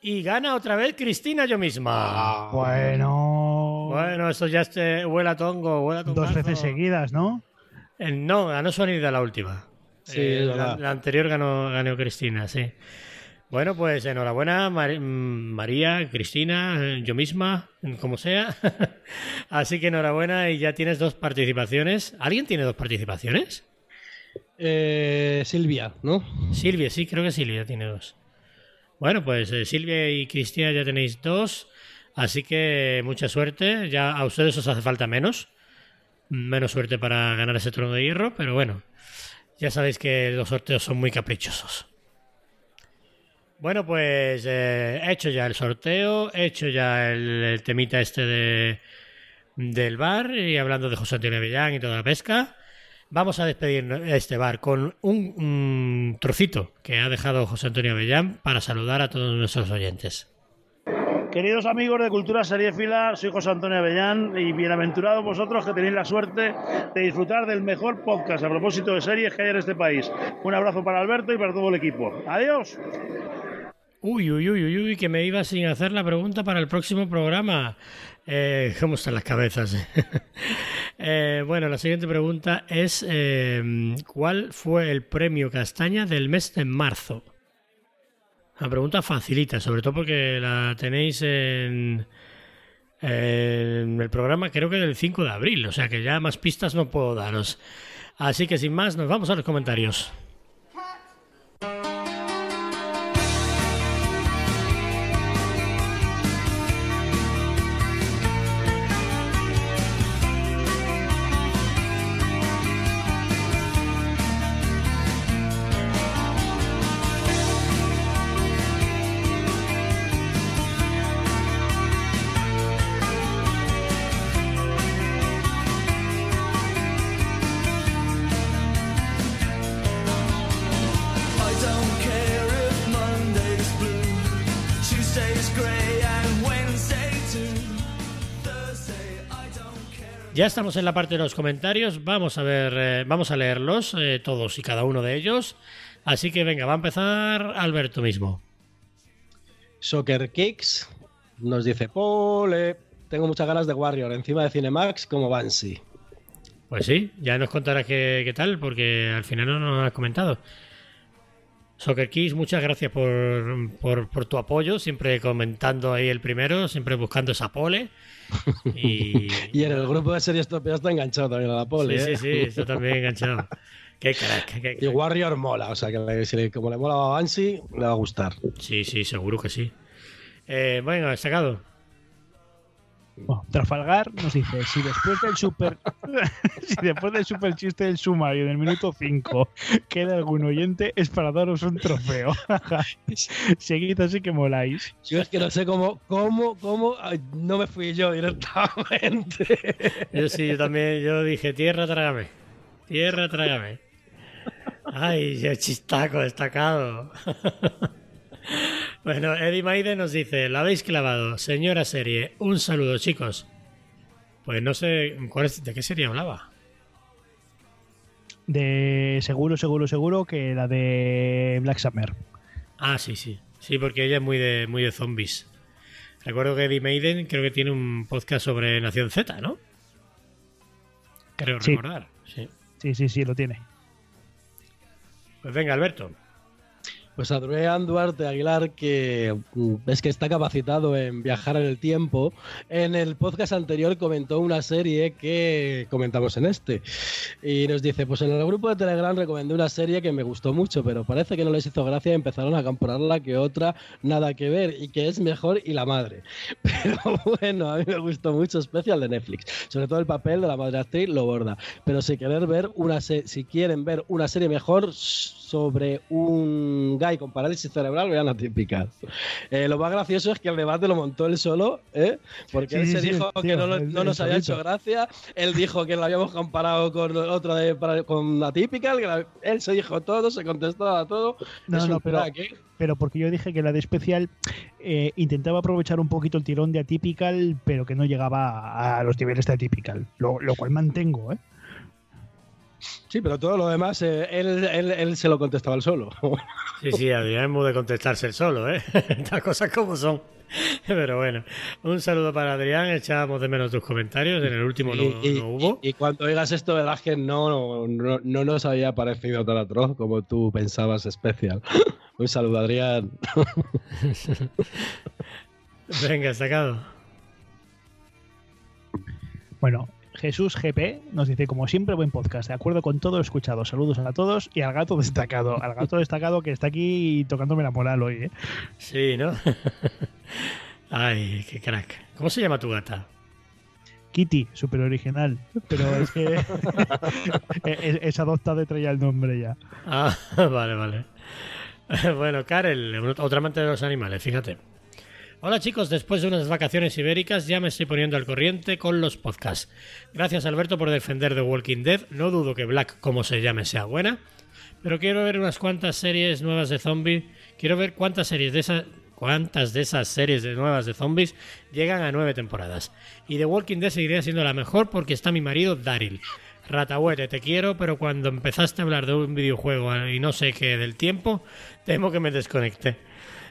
Y gana otra vez Cristina yo misma. Bueno. Bueno, eso ya este, huele a tongo, huele a dos veces seguidas, ¿no? No, ganó Sonida la última. Sí, Eh, la, anterior ganó, ganó Cristina, sí. Bueno, pues enhorabuena, Mar- mm, María, Cristina, eh, yo misma, como sea. Así que enhorabuena y ya tienes dos participaciones. ¿Alguien tiene dos participaciones? Eh, Silvia, ¿no? Silvia, sí, creo que Silvia tiene dos. Bueno, pues eh, Silvia y Cristina ya tenéis dos. Así que mucha suerte. Ya a ustedes os hace falta menos. Menos suerte para ganar ese trono de hierro, pero bueno. Ya sabéis que los sorteos son muy caprichosos. Bueno, pues eh, he hecho ya el sorteo, he hecho ya el, temita este de, del bar y hablando de José Antonio Avellán y toda la pesca. Vamos a despedir este bar con un, un trocito que ha dejado José Antonio Avellán para saludar a todos nuestros oyentes. Queridos amigos de Cultura Serie Fila, soy José Antonio Avellán y bienaventurados vosotros que tenéis la suerte de disfrutar del mejor podcast a propósito de series que hay en este país. Un abrazo para Alberto y para todo el equipo. Adiós. Uy, uy, uy, uy, uy, que me iba sin hacer la pregunta para el próximo programa. Eh, ¿Cómo están las cabezas? Eh, bueno, la siguiente pregunta es eh, ¿cuál fue el premio Castaña del mes de marzo? La pregunta facilita, sobre todo porque la tenéis en, en el programa creo que del 5 de abril, o sea que ya más pistas no puedo daros. Así que sin más, nos vamos a los comentarios. Ya estamos en la parte de los comentarios. Vamos a ver, eh, vamos a leerlos eh, todos y cada uno de ellos. Así que venga, va a empezar Alberto mismo. Soccer Kicks nos dice: Pole, tengo muchas ganas de Warrior encima de Cinemax como Banshee. Pues sí, ya nos contará qué, qué tal, porque al final no nos has comentado. Soccer Kiss, muchas gracias por, por, por tu apoyo, siempre comentando ahí el primero, siempre buscando esa pole. Y, Y en el grupo de series Topia está enganchado también a la pole. sí, ¿eh? sí, sí, está también enganchado. Qué crack, qué Y. Warrior mola, o sea que si le- como le mola a Banshee, le va a gustar. Sí, sí, seguro que sí. Eh, venga, sacado. Bueno, Trafalgar nos dice, si después del super si después del super chiste del sumario del minuto 5 queda algún oyente, es para daros un trofeo. Seguid así que moláis. Yo es que no sé cómo, cómo, cómo, no me fui yo directamente. Yo sí, yo también, yo dije, tierra, trágame. Tierra, trágame. Ay, qué chistaco destacado. Bueno, Eddie Maide nos dice, la habéis clavado, señora serie. Un saludo, chicos. Pues no sé, ¿cuál es- ¿de qué serie hablaba? De seguro, seguro, seguro que la de Black Summer. Ah, sí, sí. Sí, porque ella es muy de, muy de zombies. Recuerdo que Eddie Maiden creo que tiene un podcast sobre Nación Z, ¿no? Creo Sí. recordar. Sí. Sí, sí, sí, lo tiene. Pues venga, Alberto. Pues Adrián Duarte Aguilar, que mm, es que está capacitado en viajar en el tiempo, en el podcast anterior comentó una serie que comentamos en este. Y nos dice, pues en el grupo de Telegram recomendé una serie que me gustó mucho, pero parece que no les hizo gracia y empezaron a compararla que otra nada que ver y que es mejor y la madre. Pero bueno, a mí me gustó mucho, especial de Netflix. Sobre todo el papel de la madre actriz lo borda. Pero si querer ver una si quieren ver una serie mejor sobre un Guy con parálisis cerebral vean Atypical. Eh, lo más gracioso es que el debate lo montó él solo, ¿eh? porque Sí, él se sí, dijo tío, que no, lo- no nos había hecho gracia. Él dijo que lo habíamos comparado con otra de con la- él se dijo todo, se contestaba a todo. No, Es no, pero- ¿eh? pero porque yo dije que la de especial eh, intentaba aprovechar un poquito el tirón de Atypical, pero que no llegaba a los niveles de Atypical, lo, lo cual mantengo, ¿eh? Sí, pero todo lo demás, eh, él, él- él se lo contestaba él solo. Sí, sí, Adrián es muy de contestarse el solo, ¿eh? Las cosas como son. Pero bueno, un saludo para Adrián. Echábamos de menos tus comentarios. En el último no, y, y- no hubo. y cuando oigas esto, verás que no, no, no nos había parecido tan atroz como tú pensabas especial. Un saludo, Adrián. Venga, sacado. Bueno, Jesús GP nos dice, como siempre, buen podcast. De acuerdo con todo lo escuchado. Saludos a todos y al gato destacado. Al gato destacado que está aquí tocándome la moral hoy, ¿eh? Sí, ¿no? Ay, qué crack. ¿Cómo se llama tu gata? Kitty, súper original. Pero es que es, es adoptado y traía el nombre ya. Ah, vale, vale. Bueno, Karel, otra amante de los animales, fíjate. Hola chicos, después de unas vacaciones ibéricas ya me estoy poniendo al corriente con los podcasts. Gracias Alberto por defender The Walking Dead. No dudo que Black, como se llame, sea buena. Pero quiero ver unas cuantas series nuevas de zombies. Quiero ver cuántas series de esas... Cuántas de esas series de nuevas de zombies llegan a nueve temporadas. Y The Walking Dead seguiría siendo la mejor porque está mi marido Daryl. Ratahuete, te quiero, pero cuando empezaste a hablar de un videojuego y no sé qué del tiempo, temo que me desconecté.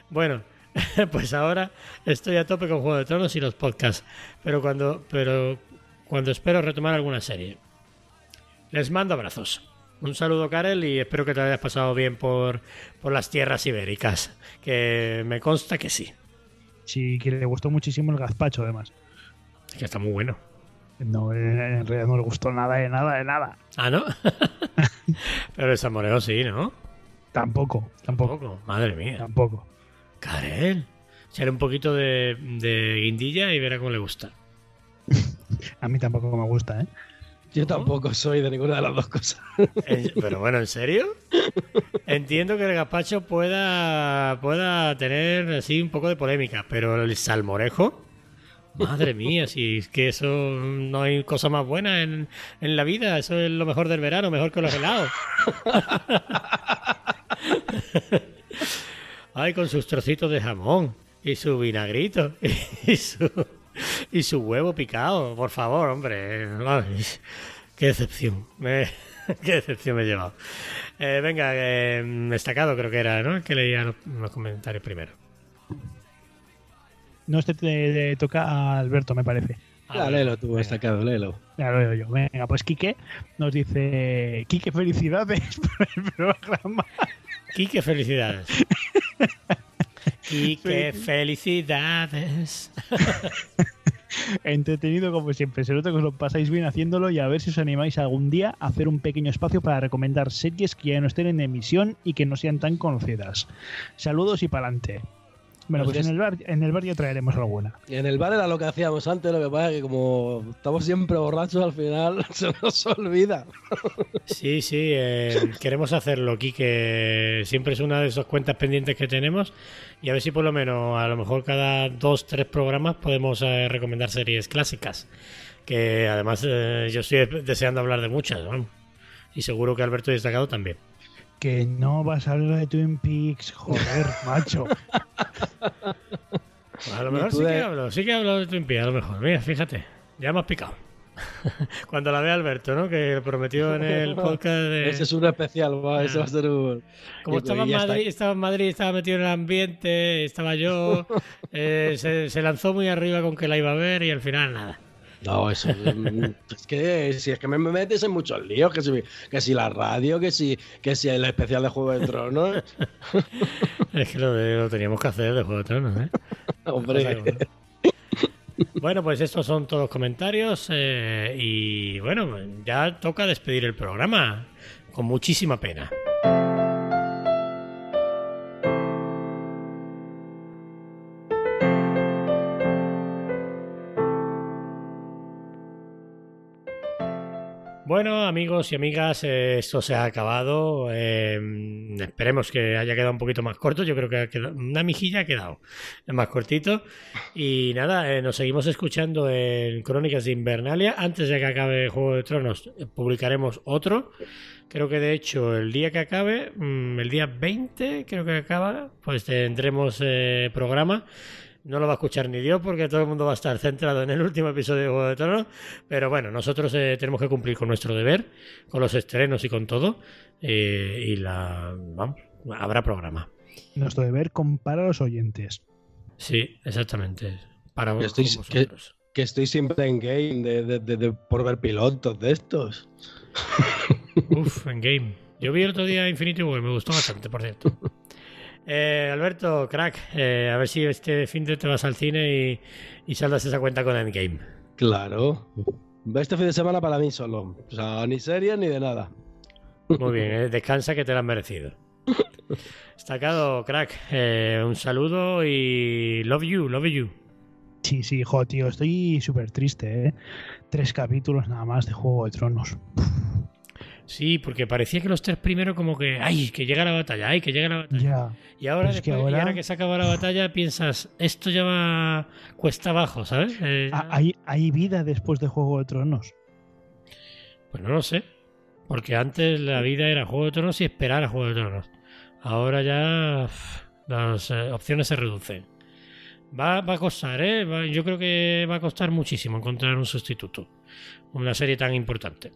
Bueno, pues ahora estoy a tope con Juego de Tronos y los podcasts, pero cuando, pero cuando espero retomar alguna serie. Les mando abrazos. Un saludo, Karel, y espero que te hayas pasado bien por, por las tierras ibéricas, que me consta que sí, Sí, que le gustó muchísimo el gazpacho, además. que está muy bueno. No, en en realidad no le gustó nada de nada de nada. Ah, ¿no? pero el salmoreo sí, ¿no? Tampoco, tampoco, Poco, madre mía. tampoco. Karel, echarle un poquito de, de guindilla y verá cómo le gusta. A mí tampoco me gusta, ¿eh? Yo tampoco soy de ninguna de las dos cosas. Pero bueno, ¿en serio? Entiendo que el gazpacho pueda, pueda tener así un poco de polémica, pero el salmorejo, madre mía, si es que eso no hay cosa más buena en, en la vida, eso es lo mejor del verano, mejor que los helados. Ay, con sus trocitos de jamón y su vinagrito y su, y su huevo picado, por favor, hombre. Ay, qué decepción. Me, qué decepción me he llevado. Eh, venga, eh, destacado creo que era, ¿no? El que leía los, los comentarios primero. No, este te, te toca a Alberto, me parece. Ah, léelo tú, venga. destacado, léelo. Ya lo leo yo. Venga, pues Quique nos dice: Quique, felicidades por el programa. Quique, felicidades. Quique, felicidades. Entretenido como siempre. Se nota que os lo pasáis bien haciéndolo y a ver si os animáis algún día a hacer un pequeño espacio para recomendar series que ya no estén en emisión y que no sean tan conocidas. Saludos y pa'lante. Bueno, pues en el, bar, en el bar ya traeremos alguna. Y en el bar era lo que hacíamos antes, lo que pasa es que como estamos siempre borrachos, al final se nos olvida. Sí, sí, eh, queremos hacerlo, Quique. Siempre es una de esas cuentas pendientes que tenemos. Y a ver si por lo menos, a lo mejor cada dos, tres programas podemos eh, recomendar series clásicas. Que además eh, yo estoy deseando hablar de muchas, vamos. Y seguro que Alberto y Destacado también. Que no vas a hablar de Twin Peaks, joder, macho. Pues a lo mejor sí de- que hablo, sí que hablo de Twin Peaks, a lo mejor. Mira, fíjate, ya me has picado. Cuando la vea Alberto, ¿no? Que prometió en el podcast de... Ese es un especial, va, ese va a ser un... Como estaba en está. Madrid, estaba en Madrid, estaba metido en el ambiente, estaba yo, eh, se, se lanzó muy arriba con que la iba a ver y al final nada. No, eso mm, es que si es que me metes en muchos líos, que si, que si la radio, que si, que si el especial de Juego de Tronos. Es que lo, de- lo teníamos que hacer de Juego de Tronos, ¿eh? Hombre, Bueno, pues estos son todos comentarios eh, y bueno, ya toca despedir el programa con muchísima pena. Bueno, amigos y amigas, esto se ha acabado. Eh, esperemos que haya quedado un poquito más corto. Yo creo que ha quedado- una mijilla ha quedado más cortito. Y nada, eh, nos seguimos escuchando en Crónicas de Invernalia. Antes de que acabe Juego de Tronos, publicaremos otro. Creo que de hecho el día que acabe, mm, el día 20, creo que acaba, pues tendremos eh, programa. No lo va a escuchar ni Dios porque todo el mundo va a estar centrado en el último episodio de Juego de Tronos. Pero bueno, nosotros eh, tenemos que cumplir con nuestro deber, con los estrenos y con todo. eh, y la. Vamos, habrá programa. Nuestro deber compara a los oyentes. Sí, exactamente. Para Que estoy- que- vosotros. Que estoy siempre en game de, de- de- de- por ver pilotos de estos. Uf, en game. Yo vi el otro día Infinity War, me gustó bastante, por cierto. Eh, Alberto, crack, eh, a ver si este fin de te vas al cine y, y saldas esa cuenta con Endgame. Claro. Este fin de semana para mí solo. O sea, ni serie ni de nada. Muy bien, eh, descansa que te lo has merecido. Destacado, crack, eh, un saludo y love you, love you. Sí, sí, jo, tío, estoy súper triste, ¿eh? Tres capítulos nada más de Juego de Tronos. Sí, porque parecía que los tres primeros como que, ay, que llega la batalla, ay, que llega la batalla. Ya. Y ahora, es que después- y ahora- ahora que se acaba la batalla piensas, esto ya va cuesta abajo, ¿sabes? Eh, ya- ¿Hay, hay vida después de Juego de Tronos. Pues no lo sé. Porque antes la vida era Juego de Tronos y esperar a Juego de Tronos. Ahora ya las eh, opciones se reducen. Va, va a costar, ¿eh? Va- yo creo que va a costar muchísimo encontrar un sustituto. Una serie tan importante.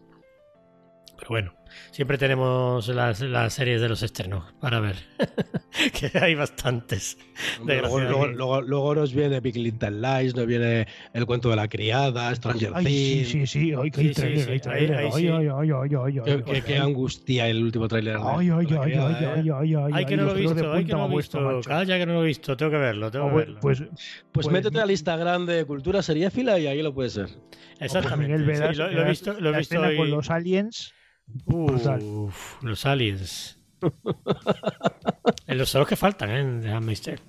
Pero bueno, siempre tenemos las, las series de los estrenos para ver. que hay bastantes. Hombre, luego, luego, luego- luego nos viene Big Little Lies, nos viene El cuento de la criada, Stranger sí, Things. sí, sí. Ay, Sí, trailer, trailer. Ay, sí. ay, ay, ay, ay, ay, Qué, ay, qué- ay, qué angustia el último tráiler. de- Ay, ay, ay, ay, ay, ay, ay, Ay, que no lo he visto, ay, que no lo he visto. Calla, que no lo he visto. Tengo que verlo, tengo Ah, que bueno, verlo. Pues, Pues, Pues métete al Instagram de Cultura Seriéfila y ahí lo puedes ser. Exactamente. Lo, he visto, lo he visto con los aliens. Brutal. Uf, los aliens. Los son los que faltan, ¿eh? Tale.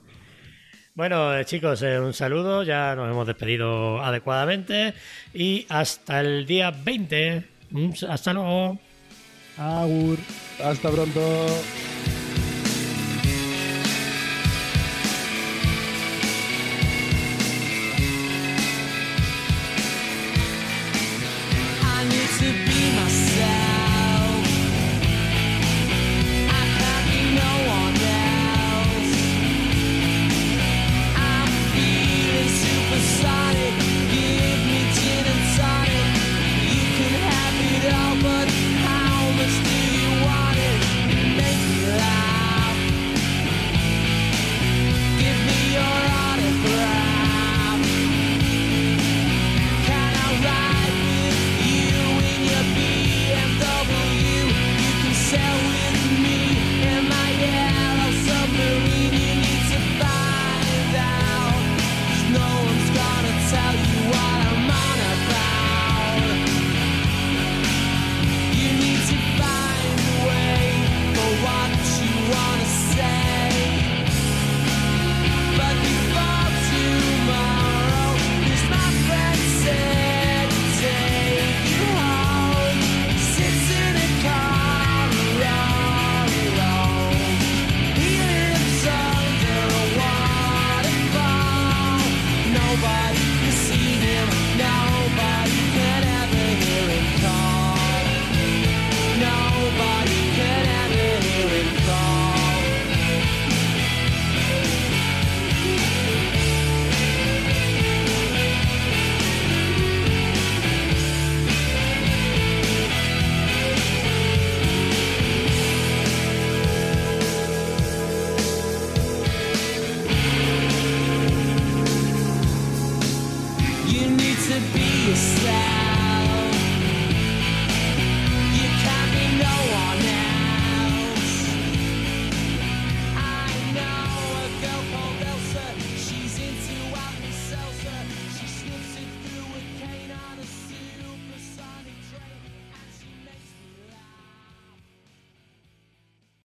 Bueno, eh, chicos, eh, un saludo. Ya nos hemos despedido adecuadamente. Y hasta el día 20. Un- Hasta luego. Agur. Hasta pronto.